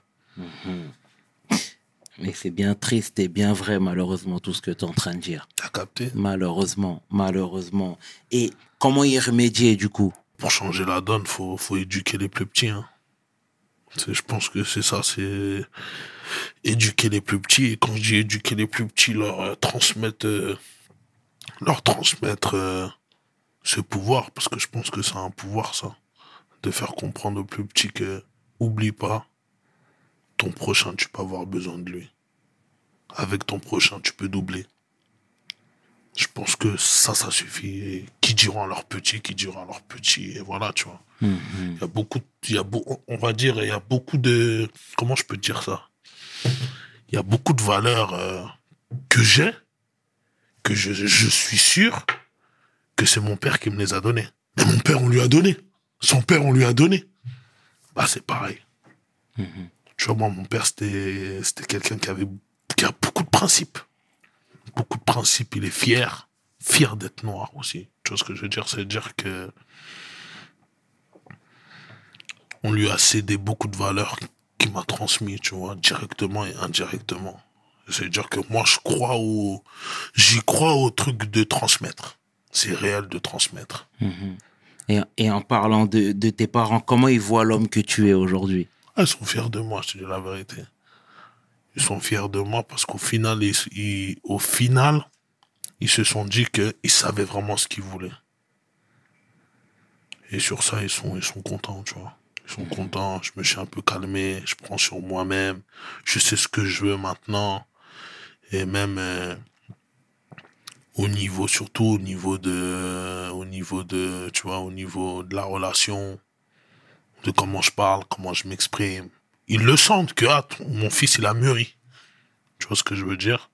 Mais c'est bien triste et bien vrai, malheureusement, tout ce que tu es en train de dire. T'as capté? Malheureusement, malheureusement. Et comment y remédier, du coup? Pour changer la donne, faut, faut éduquer les plus petits. Hein. Je pense que c'est ça, c'est éduquer les plus petits. Et quand je dis éduquer les plus petits, leur euh, transmettre, euh, leur transmettre euh, ce pouvoir, parce que je pense que c'est un pouvoir, ça, de faire comprendre aux plus petits que, oublie pas, ton prochain, tu peux avoir besoin de lui. Avec ton prochain, tu peux doubler. Je pense que ça, ça suffit. Et qui diront à leurs petits, qui diront à leurs petits, et voilà, tu vois. Il y a beaucoup, il y a beau- on va dire, il y a beaucoup de, comment je peux dire ça? Il y a beaucoup de valeurs euh, que j'ai, que je, je suis sûr que c'est mon père qui me les a données. Mais mon père, on lui a donné. Son père, on lui a donné. Bah, c'est pareil. Tu moi, mon père, c'était, quelqu'un qui avait, qui a beaucoup de principes. Beaucoup de principes. Il est fier. Fier d'être noir aussi. Tu vois ce que je veux dire? C'est dire que on lui a cédé beaucoup de valeurs qu'il m'a transmis, tu vois, directement et indirectement. C'est-à-dire que moi, je crois au, j'y crois au truc de transmettre. C'est réel de transmettre. et, et en parlant de, de tes parents, comment ils voient l'homme que tu es aujourd'hui? Ils sont fiers de moi, je te dis la vérité. Ils sont fiers de moi parce qu'au final, ils, ils- au final, ils se sont dit qu'ils savaient vraiment ce qu'ils voulaient. Et sur ça, ils sont, ils sont contents, tu vois. Ils sont contents, je me suis un peu calmé, je prends sur moi-même, je sais ce que je veux maintenant. Et même euh, au niveau, surtout au niveau de, au niveau de, tu vois, au niveau de la relation, de comment je parle, comment je m'exprime. Ils le sentent que ah, ton- mon fils, il a mûri. Tu vois ce que je veux dire?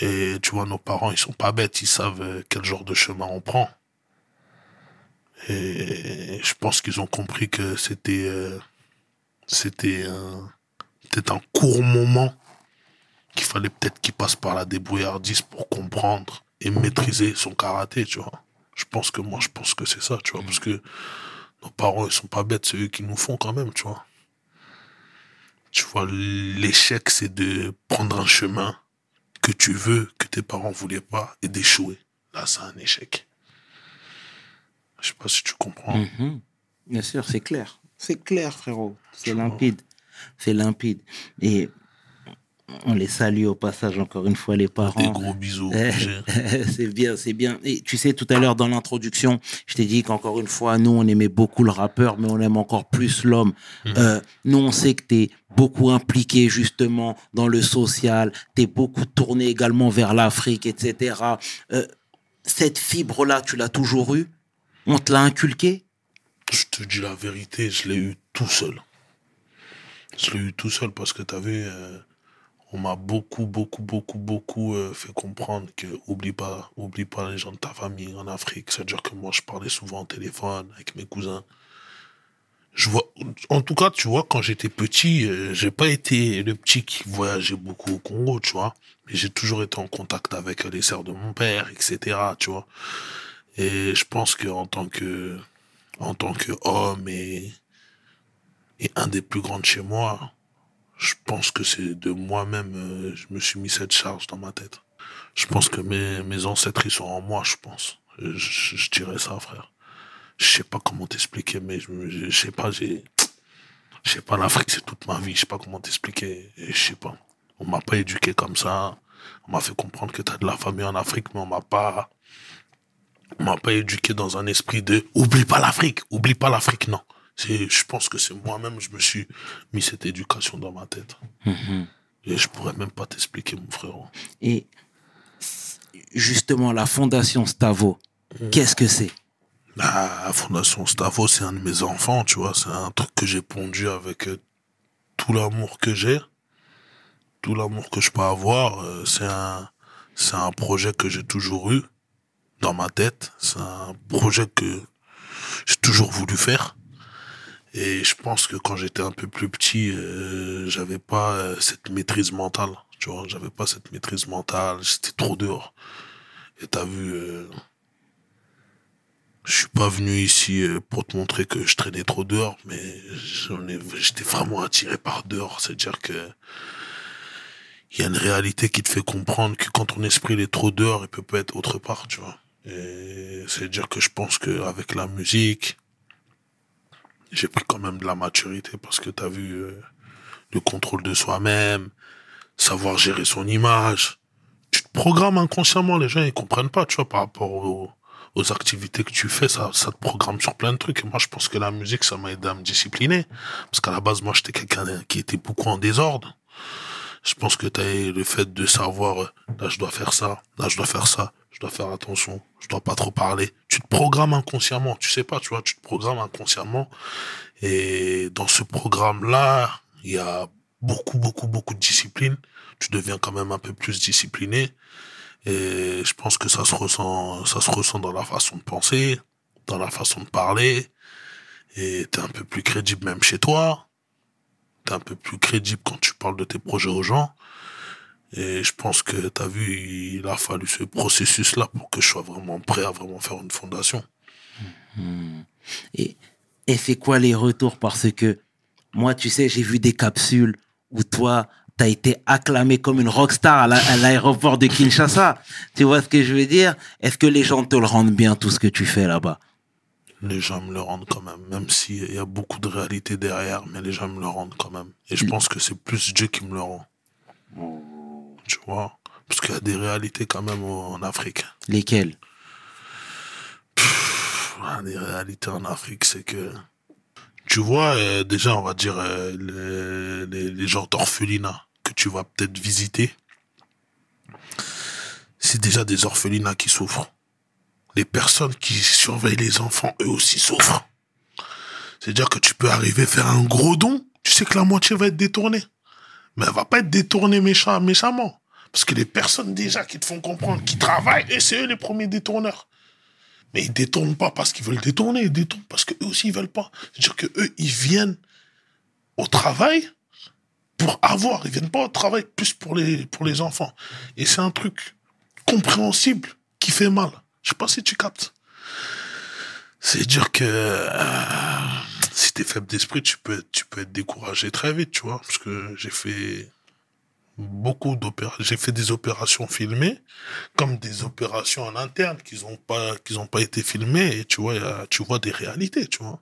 Et tu vois, nos parents, ils sont pas bêtes, ils savent euh, quel genre de chemin on prend. Et je pense qu'ils ont compris que c'était euh, c'était un- peut-être un court moment qu'il fallait peut-être qu'il passe par la débrouillardise pour comprendre et maîtriser son karaté, tu vois. Je pense que moi, je pense que c'est ça, tu vois, parce que nos parents, ils sont pas bêtes, c'est eux qui nous font quand même, tu vois. Tu vois, l'échec, c'est de prendre un chemin que tu veux, que tes parents voulaient pas, et d'échouer. Là, c'est un échec. Je sais pas si tu comprends. Mhm. Bien sûr, c'est clair. C'est clair, frérot. C'est limpide. C'est limpide. Et on les salue au passage encore une fois, les parents. Des gros bisous. Eh, c'est bien, c'est bien. Et tu sais, tout à l'heure dans l'introduction, je t'ai dit qu'encore une fois, nous, on aimait beaucoup le rappeur, mais on aime encore plus l'homme. Euh, nous, on sait que tu es beaucoup impliqué justement dans le social, tu es beaucoup tourné également vers l'Afrique, etc. Euh, cette fibre-là, tu l'as toujours eue? On te l'a inculqué Je te dis la vérité, je l'ai eu tout seul. Je l'ai eu tout seul parce que tu vu, euh, on m'a beaucoup, beaucoup, beaucoup, beaucoup euh, fait comprendre que oublie pas, oublie pas les gens de ta famille en Afrique. C'est-à-dire que moi, je parlais souvent au téléphone avec mes cousins. Je vois, en tout cas, tu vois, quand j'étais petit, euh, j'ai pas été le petit qui voyageait beaucoup au Congo, tu vois. Mais j'ai toujours été en contact avec les sœurs de mon père, etc., tu vois. Et je pense que en tant que, en tant qu'homme et, et un des plus grands de chez moi, je pense que c'est de moi-même, euh, je me suis mis cette charge dans ma tête. Je pense que mes, ancêtres, ils sont en moi, je pense. Je, dirais ça, frère. Je sais pas comment t'expliquer, mais je, je, sais pas, j'ai, je sais pas, l'Afrique, c'est toute ma vie. Je sais pas comment t'expliquer. Je sais pas. On m'a pas éduqué comme ça. On m'a fait comprendre que t'as de la famille en Afrique, mais on m'a pas, on m'a pas éduqué dans un esprit de oublie pas l'Afrique, oublie pas l'Afrique, non. C'est, je pense que c'est moi-même, je me suis mis cette éducation dans ma tête. Et je pourrais même pas t'expliquer, mon frérot. Et justement, la fondation Stavo, qu'est-ce que c'est? La Fondation Stavo, c'est un de mes enfants, tu vois. C'est un truc que j'ai pondu avec euh, tout l'amour que j'ai, tout l'amour que je peux avoir. euh, c'est un, c'est un projet que j'ai toujours eu dans ma tête. C'est un projet que j'ai toujours voulu faire. Et je pense que quand j'étais un peu plus petit, euh, j'avais pas euh, cette maîtrise mentale. Tu vois, j'avais pas cette maîtrise mentale. J'étais trop dehors. Et t'as vu, euh, je suis pas venu ici euh, pour te montrer que je traînais trop dehors, mais j'étais vraiment attiré par dehors. C'est-à-dire que il y a une réalité qui te fait comprendre que quand ton esprit est trop dehors, il peut pas être autre part, tu vois. C'est-à-dire que je pense qu'avec la musique, j'ai pris quand même de la maturité parce que t'as vu euh, le contrôle de soi-même, savoir gérer son image. Tu te programmes inconsciemment, les gens ils comprennent pas, tu vois, par rapport au- aux activités que tu fais, ça, ça te programme sur plein de trucs. Et moi, je pense que la musique, ça m'a aidé à me discipliner. Parce qu'à la base, moi, j'étais quelqu'un qui était beaucoup en désordre. Je pense que t'as le fait de savoir, euh, là, je dois faire ça, là, je dois faire ça, je dois faire attention, je dois pas trop parler. Tu te programmes inconsciemment, tu sais pas, tu vois, tu te programmes inconsciemment. Et dans ce programme-là, il y a beaucoup, beaucoup, beaucoup de discipline. Tu deviens quand même un peu plus discipliné. Et je pense que ça se ressent, ça se ressent dans la façon de penser, dans la façon de parler. Et t'es un peu plus crédible même chez toi. T'es un peu plus crédible quand tu parles de tes projets aux gens. Et je pense que t'as vu, il a fallu ce processus-là pour que je sois vraiment prêt à vraiment faire une fondation. Et, et c'est quoi les retours? Parce que moi, tu sais, j'ai vu des capsules où toi, tu as été acclamé comme une rockstar à l'aéroport de Kinshasa. Tu vois ce que je veux dire? Est-ce que les gens te le rendent bien, tout ce que tu fais là-bas? Les gens me le rendent quand même, même s'il y a beaucoup de réalité derrière, mais les gens me le rendent quand même. Et je pense que c'est plus Dieu qui me le rend. Tu vois? Parce qu'il y a des réalités quand même en Afrique. Lesquels Ah, des réalités en Afrique, c'est que tu vois euh, déjà on va dire euh, les, les, les genres d'orphelinats que tu vas peut-être visiter. C'est déjà des orphelinats qui souffrent. Les personnes qui surveillent les enfants, eux aussi souffrent. C'est-à-dire que tu peux arriver faire un gros don, tu sais que la moitié va être détournée. Mais elle va pas être détournée méchamment. Parce que les personnes déjà qui te font comprendre, qui travaillent, et c'est eux les premiers détourneurs. Mais ils détournent pas parce qu'ils veulent détourner, ils détournent parce qu'eux aussi ils veulent pas. C'est-à-dire que eux ils viennent au travail pour avoir, ils viennent pas au travail plus pour les enfants. Et c'est un truc compréhensible qui fait mal. Je sais pas si tu captes. C'est dire que euh, si t'es faible d'esprit, tu peux, être- découragé très vite, tu vois. Parce que j'ai fait beaucoup d'opérations. J'ai fait des opérations filmées, comme des opérations en interne qui n'ont pas, été filmées. Tu vois, tu vois des réalités, tu vois.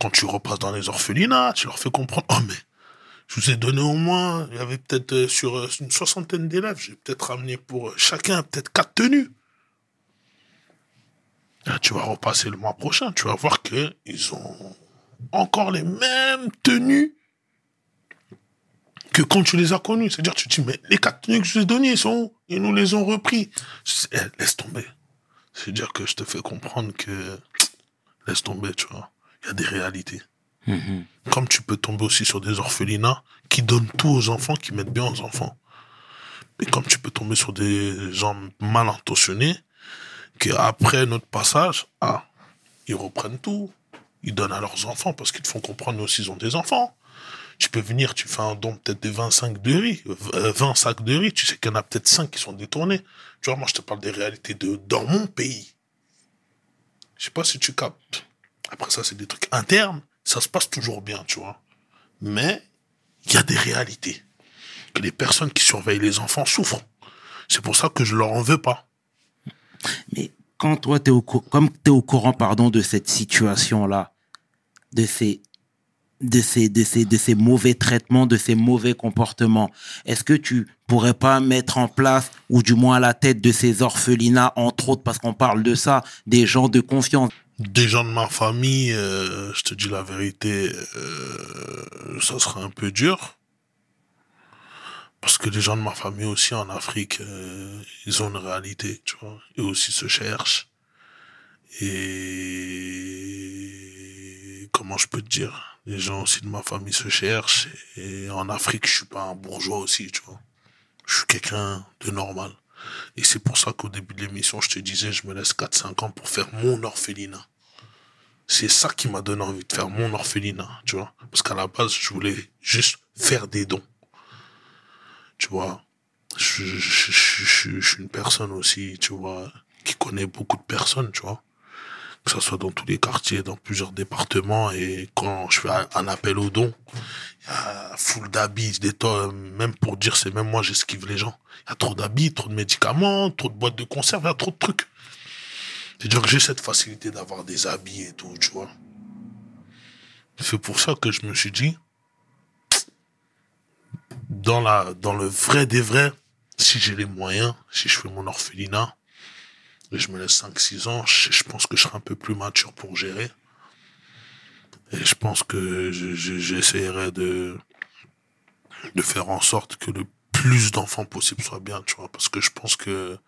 Quand tu repasses dans les orphelinats, tu leur fais comprendre, oh mais, je vous ai donné au moins, il y avait peut-être euh, sur euh, une soixantaine d'élèves, j'ai peut-être ramené pour euh, chacun peut-être quatre tenues. Là, tu vas repasser le mois prochain, tu vas voir que ils ont encore les mêmes tenues que quand tu les as connus. C'est-à-dire, tu te dis, mais les quatre tenues que je vous ai données, ils sont où? Ils nous les ont repris. Eh, laisse tomber. C'est-à-dire que je te fais comprendre que laisse tomber, tu vois. Il y a des réalités. Mhm. Comme tu peux tomber aussi sur des orphelinats qui donnent tout aux enfants, qui mettent bien aux enfants. Mais comme tu peux tomber sur des gens mal intentionnés, qui après notre passage, ah, ils reprennent tout. Ils donnent à leurs enfants parce qu'ils te font comprendre aussi ils ont des enfants. Tu peux venir, tu fais un don peut-être de 25 de riz, euh, 20 sacs de riz, tu sais qu'il y en a peut-être 5 qui sont détournés. Tu vois, moi je te parle des réalités de dans mon pays. Je sais pas si tu captes. Après ça, c'est des trucs internes. Ça se passe toujours bien, tu vois. Mais il y a des réalités. Que les personnes qui surveillent les enfants souffrent. C'est pour ça que je leur en veux pas. Mais quand toi, t'es au, comme tu es au courant pardon, de cette situation-là, de ces, de, ces, de, ces, de ces mauvais traitements, de ces mauvais comportements, est-ce que tu pourrais pas mettre en place, ou du moins à la tête de ces orphelinats, entre autres, parce qu'on parle de ça, des gens de confiance? Des gens de ma famille, euh, je te dis la vérité, euh, ça sera un peu dur. Parce que les gens de ma famille aussi en Afrique, euh, ils ont une réalité, tu vois. Ils aussi se cherchent. Et comment je peux te dire? Les gens aussi de ma famille se cherchent. Et en Afrique, je suis pas un bourgeois aussi, tu vois. Je suis quelqu'un de normal. Et c'est pour ça qu'au début de l'émission, je te disais, je me laisse 4-5 ans pour faire mon orphelinat. C'est ça qui m'a donné envie de faire mon orphelinat, tu vois. Parce qu'à la base, je voulais juste faire des dons. Tu vois. Je, je, je, je- suis une personne aussi, tu vois, qui connaît beaucoup de personnes, tu vois. Que ce soit dans tous les quartiers, dans plusieurs départements. Et quand je fais un- appel aux dons, il y a full d'habits, des même pour dire, c'est même moi, j'esquive les gens. Il y a trop d'habits, trop de médicaments, trop de boîtes de conserve, il y a trop de trucs. C'est-à-dire que j'ai cette facilité d'avoir des habits et tout, tu vois. C'est pour ça que je me suis dit, dans la, dans le vrai des vrais, si j'ai les moyens, si je fais mon orphelinat, et je me laisse 5-6 ans, je, je pense que je serai un peu plus mature pour gérer. Et je pense que je- je- j'essaierai de, de faire en sorte que le plus d'enfants possible soient bien, tu vois, parce que je pense que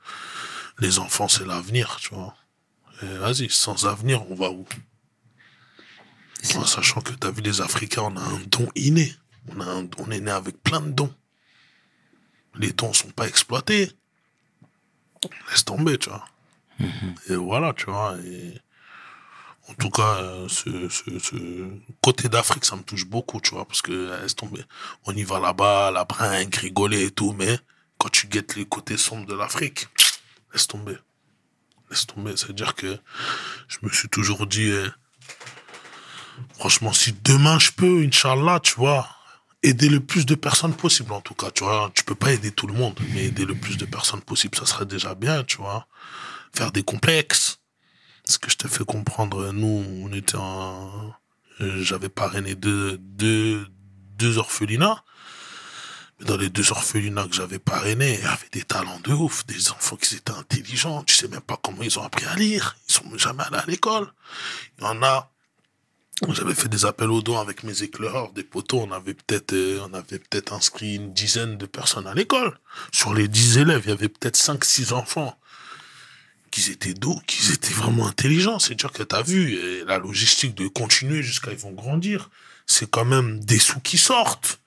les enfants, c'est l'avenir, tu vois. Et vas-y, sans avenir, on va où? En sachant que t'as vu les Africains, on a un don inné. On, a un- on est né avec plein de dons. Les dons sont pas exploités. Laisse tomber, tu vois. Et voilà, tu vois. Et en tout cas, ce, ce, ce côté d'Afrique, ça me touche beaucoup, tu vois, parce que laisse tomber. On y va là-bas, la brinque, rigoler et tout, mais quand tu guettes les côtés sombres de l'Afrique, laisse tomber. Laisse tomber. C'est-à-dire que je me suis toujours dit, euh, franchement, si demain je peux, Inch'Allah, tu vois, aider le plus de personnes possible, en tout cas, tu vois. Tu peux pas aider tout le monde, mais aider le plus de personnes possible, ça serait déjà bien, tu vois. Faire des complexes. Ce que je te fais comprendre, nous, on était en, euh, j'avais parrainé deux, deux, deux orphelinats. Mais dans les deux orphelinats que j'avais parrainés, il y avait des talents de ouf, des enfants qui étaient intelligents. Tu sais même pas comment ils ont appris à lire. Ils sont jamais allés à l'école. Il y en a, j'avais fait des appels aux dons avec mes éclaireurs, des poteaux. On avait peut-être, euh, on avait peut-être inscrit une dizaine de personnes à l'école. Sur les dix élèves, il y avait peut-être cinq, six enfants qui étaient doux, qui étaient vraiment intelligents. C'est-à-dire que t'as vu, la logistique de continuer jusqu'à ils vont grandir, c'est quand même des sous qui sortent.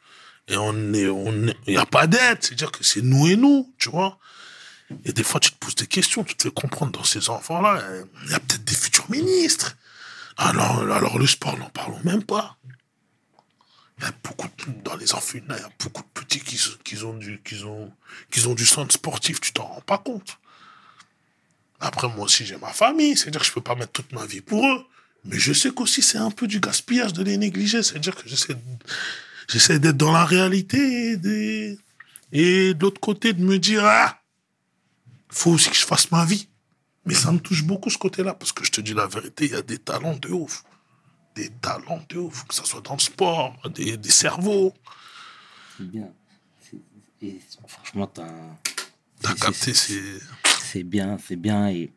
Et on est, on est, y a pas d'aide. C'est-à-dire que c'est nous et nous, tu vois. Et des fois, tu te poses des questions, tu te fais comprendre dans ces enfants-là, il y a peut-être des futurs ministres. Alors, alors le sport, n'en parlons même pas. Il y a beaucoup de, dans les orphelinats, il y a beaucoup de petits qui, qui ont du, qui ont, qui ont du centre sportif, tu t'en rends pas compte. Après, moi aussi, j'ai ma famille, c'est-à-dire que je peux pas mettre toute ma vie pour eux. Mais je sais qu'aussi, c'est un peu du gaspillage de les négliger. C'est-à-dire que j'essaie, j'essaie d'être dans la réalité et, des- et de l'autre côté, de me dire, ah, faut aussi que je fasse ma vie. Mais ça me touche beaucoup ce côté-là, parce que je te dis la vérité, il y a des talents de ouf. Des talents de ouf, que ce soit dans le sport, des, des cerveaux. C'est bien. Et franchement, t'as. Capté, c'est- c'est. Bien, c'est bien. Et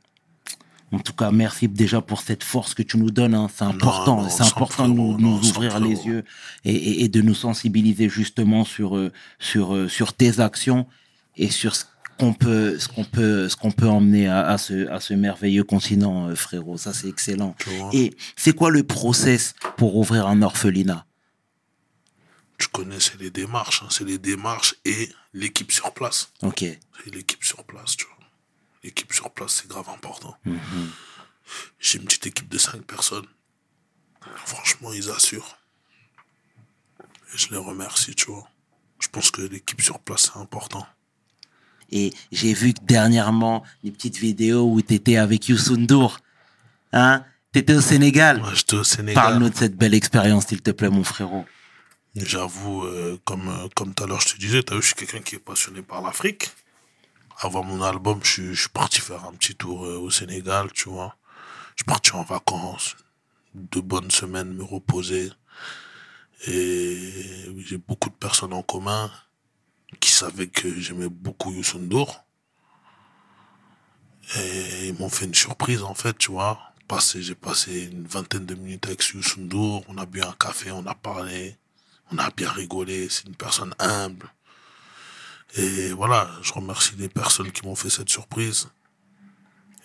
en tout cas, merci déjà pour cette force que tu nous donnes. hein. C'est important, c'est important de nous, ouvrir les yeux et, et- et de nous sensibiliser justement sur euh, sur euh, sur tes actions et sur ce qu'on peut ce qu'on peut ce qu'on peut emmener à, à ce à ce merveilleux continent, euh, frérot. Ça, c'est excellent. Et c'est quoi le process pour ouvrir un orphelinat? Tu connais, c'est les démarches. hein. C'est les démarches et l'équipe sur place. Ok. C'est l'équipe sur place, tu vois. L'équipe sur place, c'est grave important. J'ai une petite équipe de 5 personnes. Franchement, ils assurent. Et je les remercie, tu vois. Je pense que l'équipe sur place, c'est important. Et j'ai vu que dernièrement, des petites vidéos où tu étais avec Youssou N'Dour. Hein Tu étais au Sénégal. Moi, j'étais au Sénégal. Parle-nous de cette belle expérience, s'il te plaît, mon frérot. J'avoue, euh, comme euh, comme tout à l'heure je te disais, t'as vu, je suis quelqu'un qui est passionné par l'Afrique. Avant mon album, je, suis- je suis parti faire un petit tour euh, au Sénégal, tu vois. Je suis parti en vacances, deux bonnes semaines, me reposer. Et j'ai beaucoup de personnes en commun qui savaient que j'aimais beaucoup Youssou N'Dour. Et ils m'ont fait une surprise, en fait, tu vois. J'ai passé une vingtaine de minutes avec Youssou N'Dour. On a bu un café, on a parlé. On a bien rigolé. C'est une personne humble. Et voilà, je remercie les personnes qui m'ont fait cette surprise.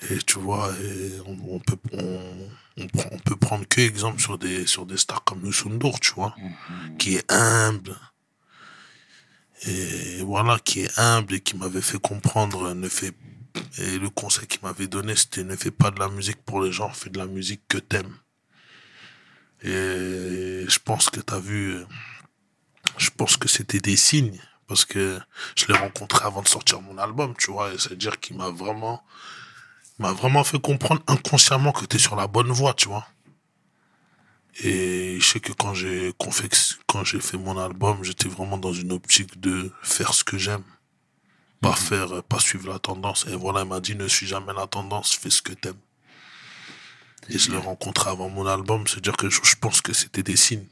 Et tu vois, et on, on peut, on, on, prend- on peut prendre que exemple sur des, sur des stars comme Youssou N'Dour, tu vois, qui est humble. Et voilà, qui est humble et qui m'avait fait comprendre, ne fait, et le conseil qu'il m'avait donné, c'était ne fais pas de la musique pour les gens, fais de la musique que t'aimes. Et je pense que t'as vu, je pense que c'était des signes parce que je l'ai rencontré avant de sortir mon album, tu vois, et c'est-à-dire qu'il m'a vraiment, m'a vraiment fait comprendre inconsciemment que t'es sur la bonne voie, tu vois. Et je sais que quand j'ai quand j'ai fait mon album, j'étais vraiment dans une optique de faire ce que j'aime. Pas faire, euh, pas suivre la tendance. Et voilà, il m'a dit, ne suis jamais la tendance, fais ce que t'aimes. Et je l'ai rencontré avant mon album, c'est-à-dire que je, je pense que c'était des signes.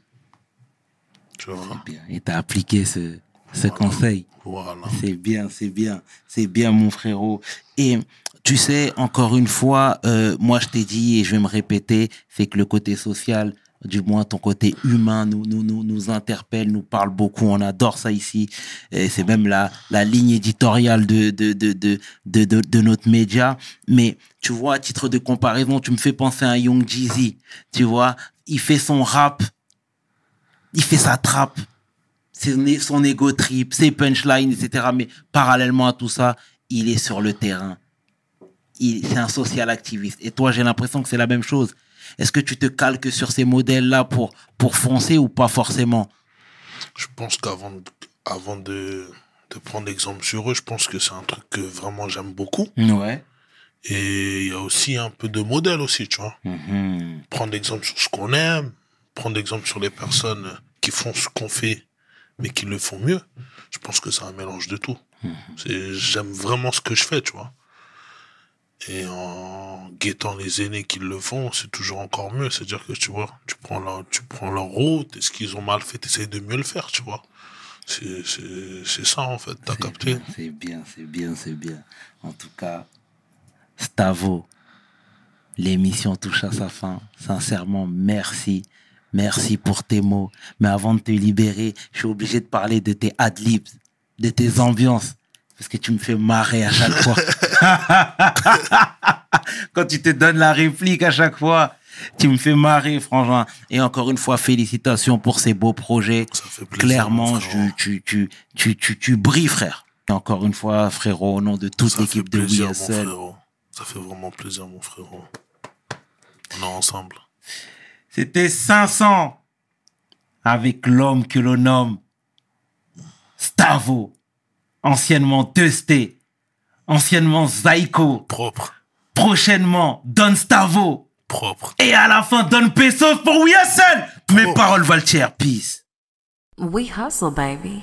Tu vois? Bien. Et t'as appliqué ce, ce conseil. Voilà. C'est bien, c'est bien, c'est bien, mon frérot. Et tu sais, encore une fois, euh, moi je t'ai dit et je vais me répéter, c'est que le côté social, du moins ton côté humain, nous nous nous, nous interpelle, nous parle beaucoup. On adore ça ici. C'est même la la ligne éditoriale de de de de de, notre média. Mais tu vois, à titre de comparaison, tu me fais penser à un Young Jeezy. Tu vois, il fait son rap, il fait sa trappe son ego trip, ses punchlines, etc. Mais parallèlement à tout ça, il est sur le terrain. C'est un social activiste. Et toi, j'ai l'impression que c'est la même chose. Est-ce que tu te calques sur ces modèles-là pour, pour foncer ou pas forcément? Je pense qu'avant de- avant de, de prendre l'exemple sur eux, je pense que c'est un truc que vraiment j'aime beaucoup. Ouais. Et il y a aussi un peu de modèle aussi, tu vois. Mhm. Prendre l'exemple sur ce qu'on aime, prendre l'exemple sur les personnes qui font ce qu'on fait, mais qui le font mieux. Je pense que c'est un mélange de tout. C'est, j'aime vraiment ce que je fais, tu vois. Et en guettant les aînés qui le font, c'est toujours encore mieux. C'est-à-dire que, tu vois, tu prends leur, tu prends leur route, et ce qu'ils ont mal fait, t'essayes de mieux le faire, tu vois. C'est, c'est, c'est ça, en fait, t'as capté? C'est bien, c'est bien, c'est bien. En tout cas, Stavo, l'émission touche à sa fin. Sincèrement, merci. Merci pour tes mots. Mais avant de te libérer, je suis obligé de parler de tes adlibs, de tes ambiances. Parce que tu me fais marrer à chaque fois. Quand tu te donnes la réplique à chaque fois, tu me fais marrer, franchement. Et encore une fois, félicitations pour ces beaux projets. Ça fait plaisir, Clairement, tu, tu, tu, tu, tu, tu brilles, frère. Et encore une fois, frérot, au nom de toute l'équipe de plaisir, mon WSL. frérot. Ça fait vraiment plaisir, mon frérot. On est ensemble. C'était 500 avec l'homme que l'on nomme Stavo, anciennement Testé, anciennement Zaiko, Propre. prochainement Don Stavo. Propre. Et à la fin, donne pesos pour We Hustle. Mes paroles valent cher, peace. We hustle, baby.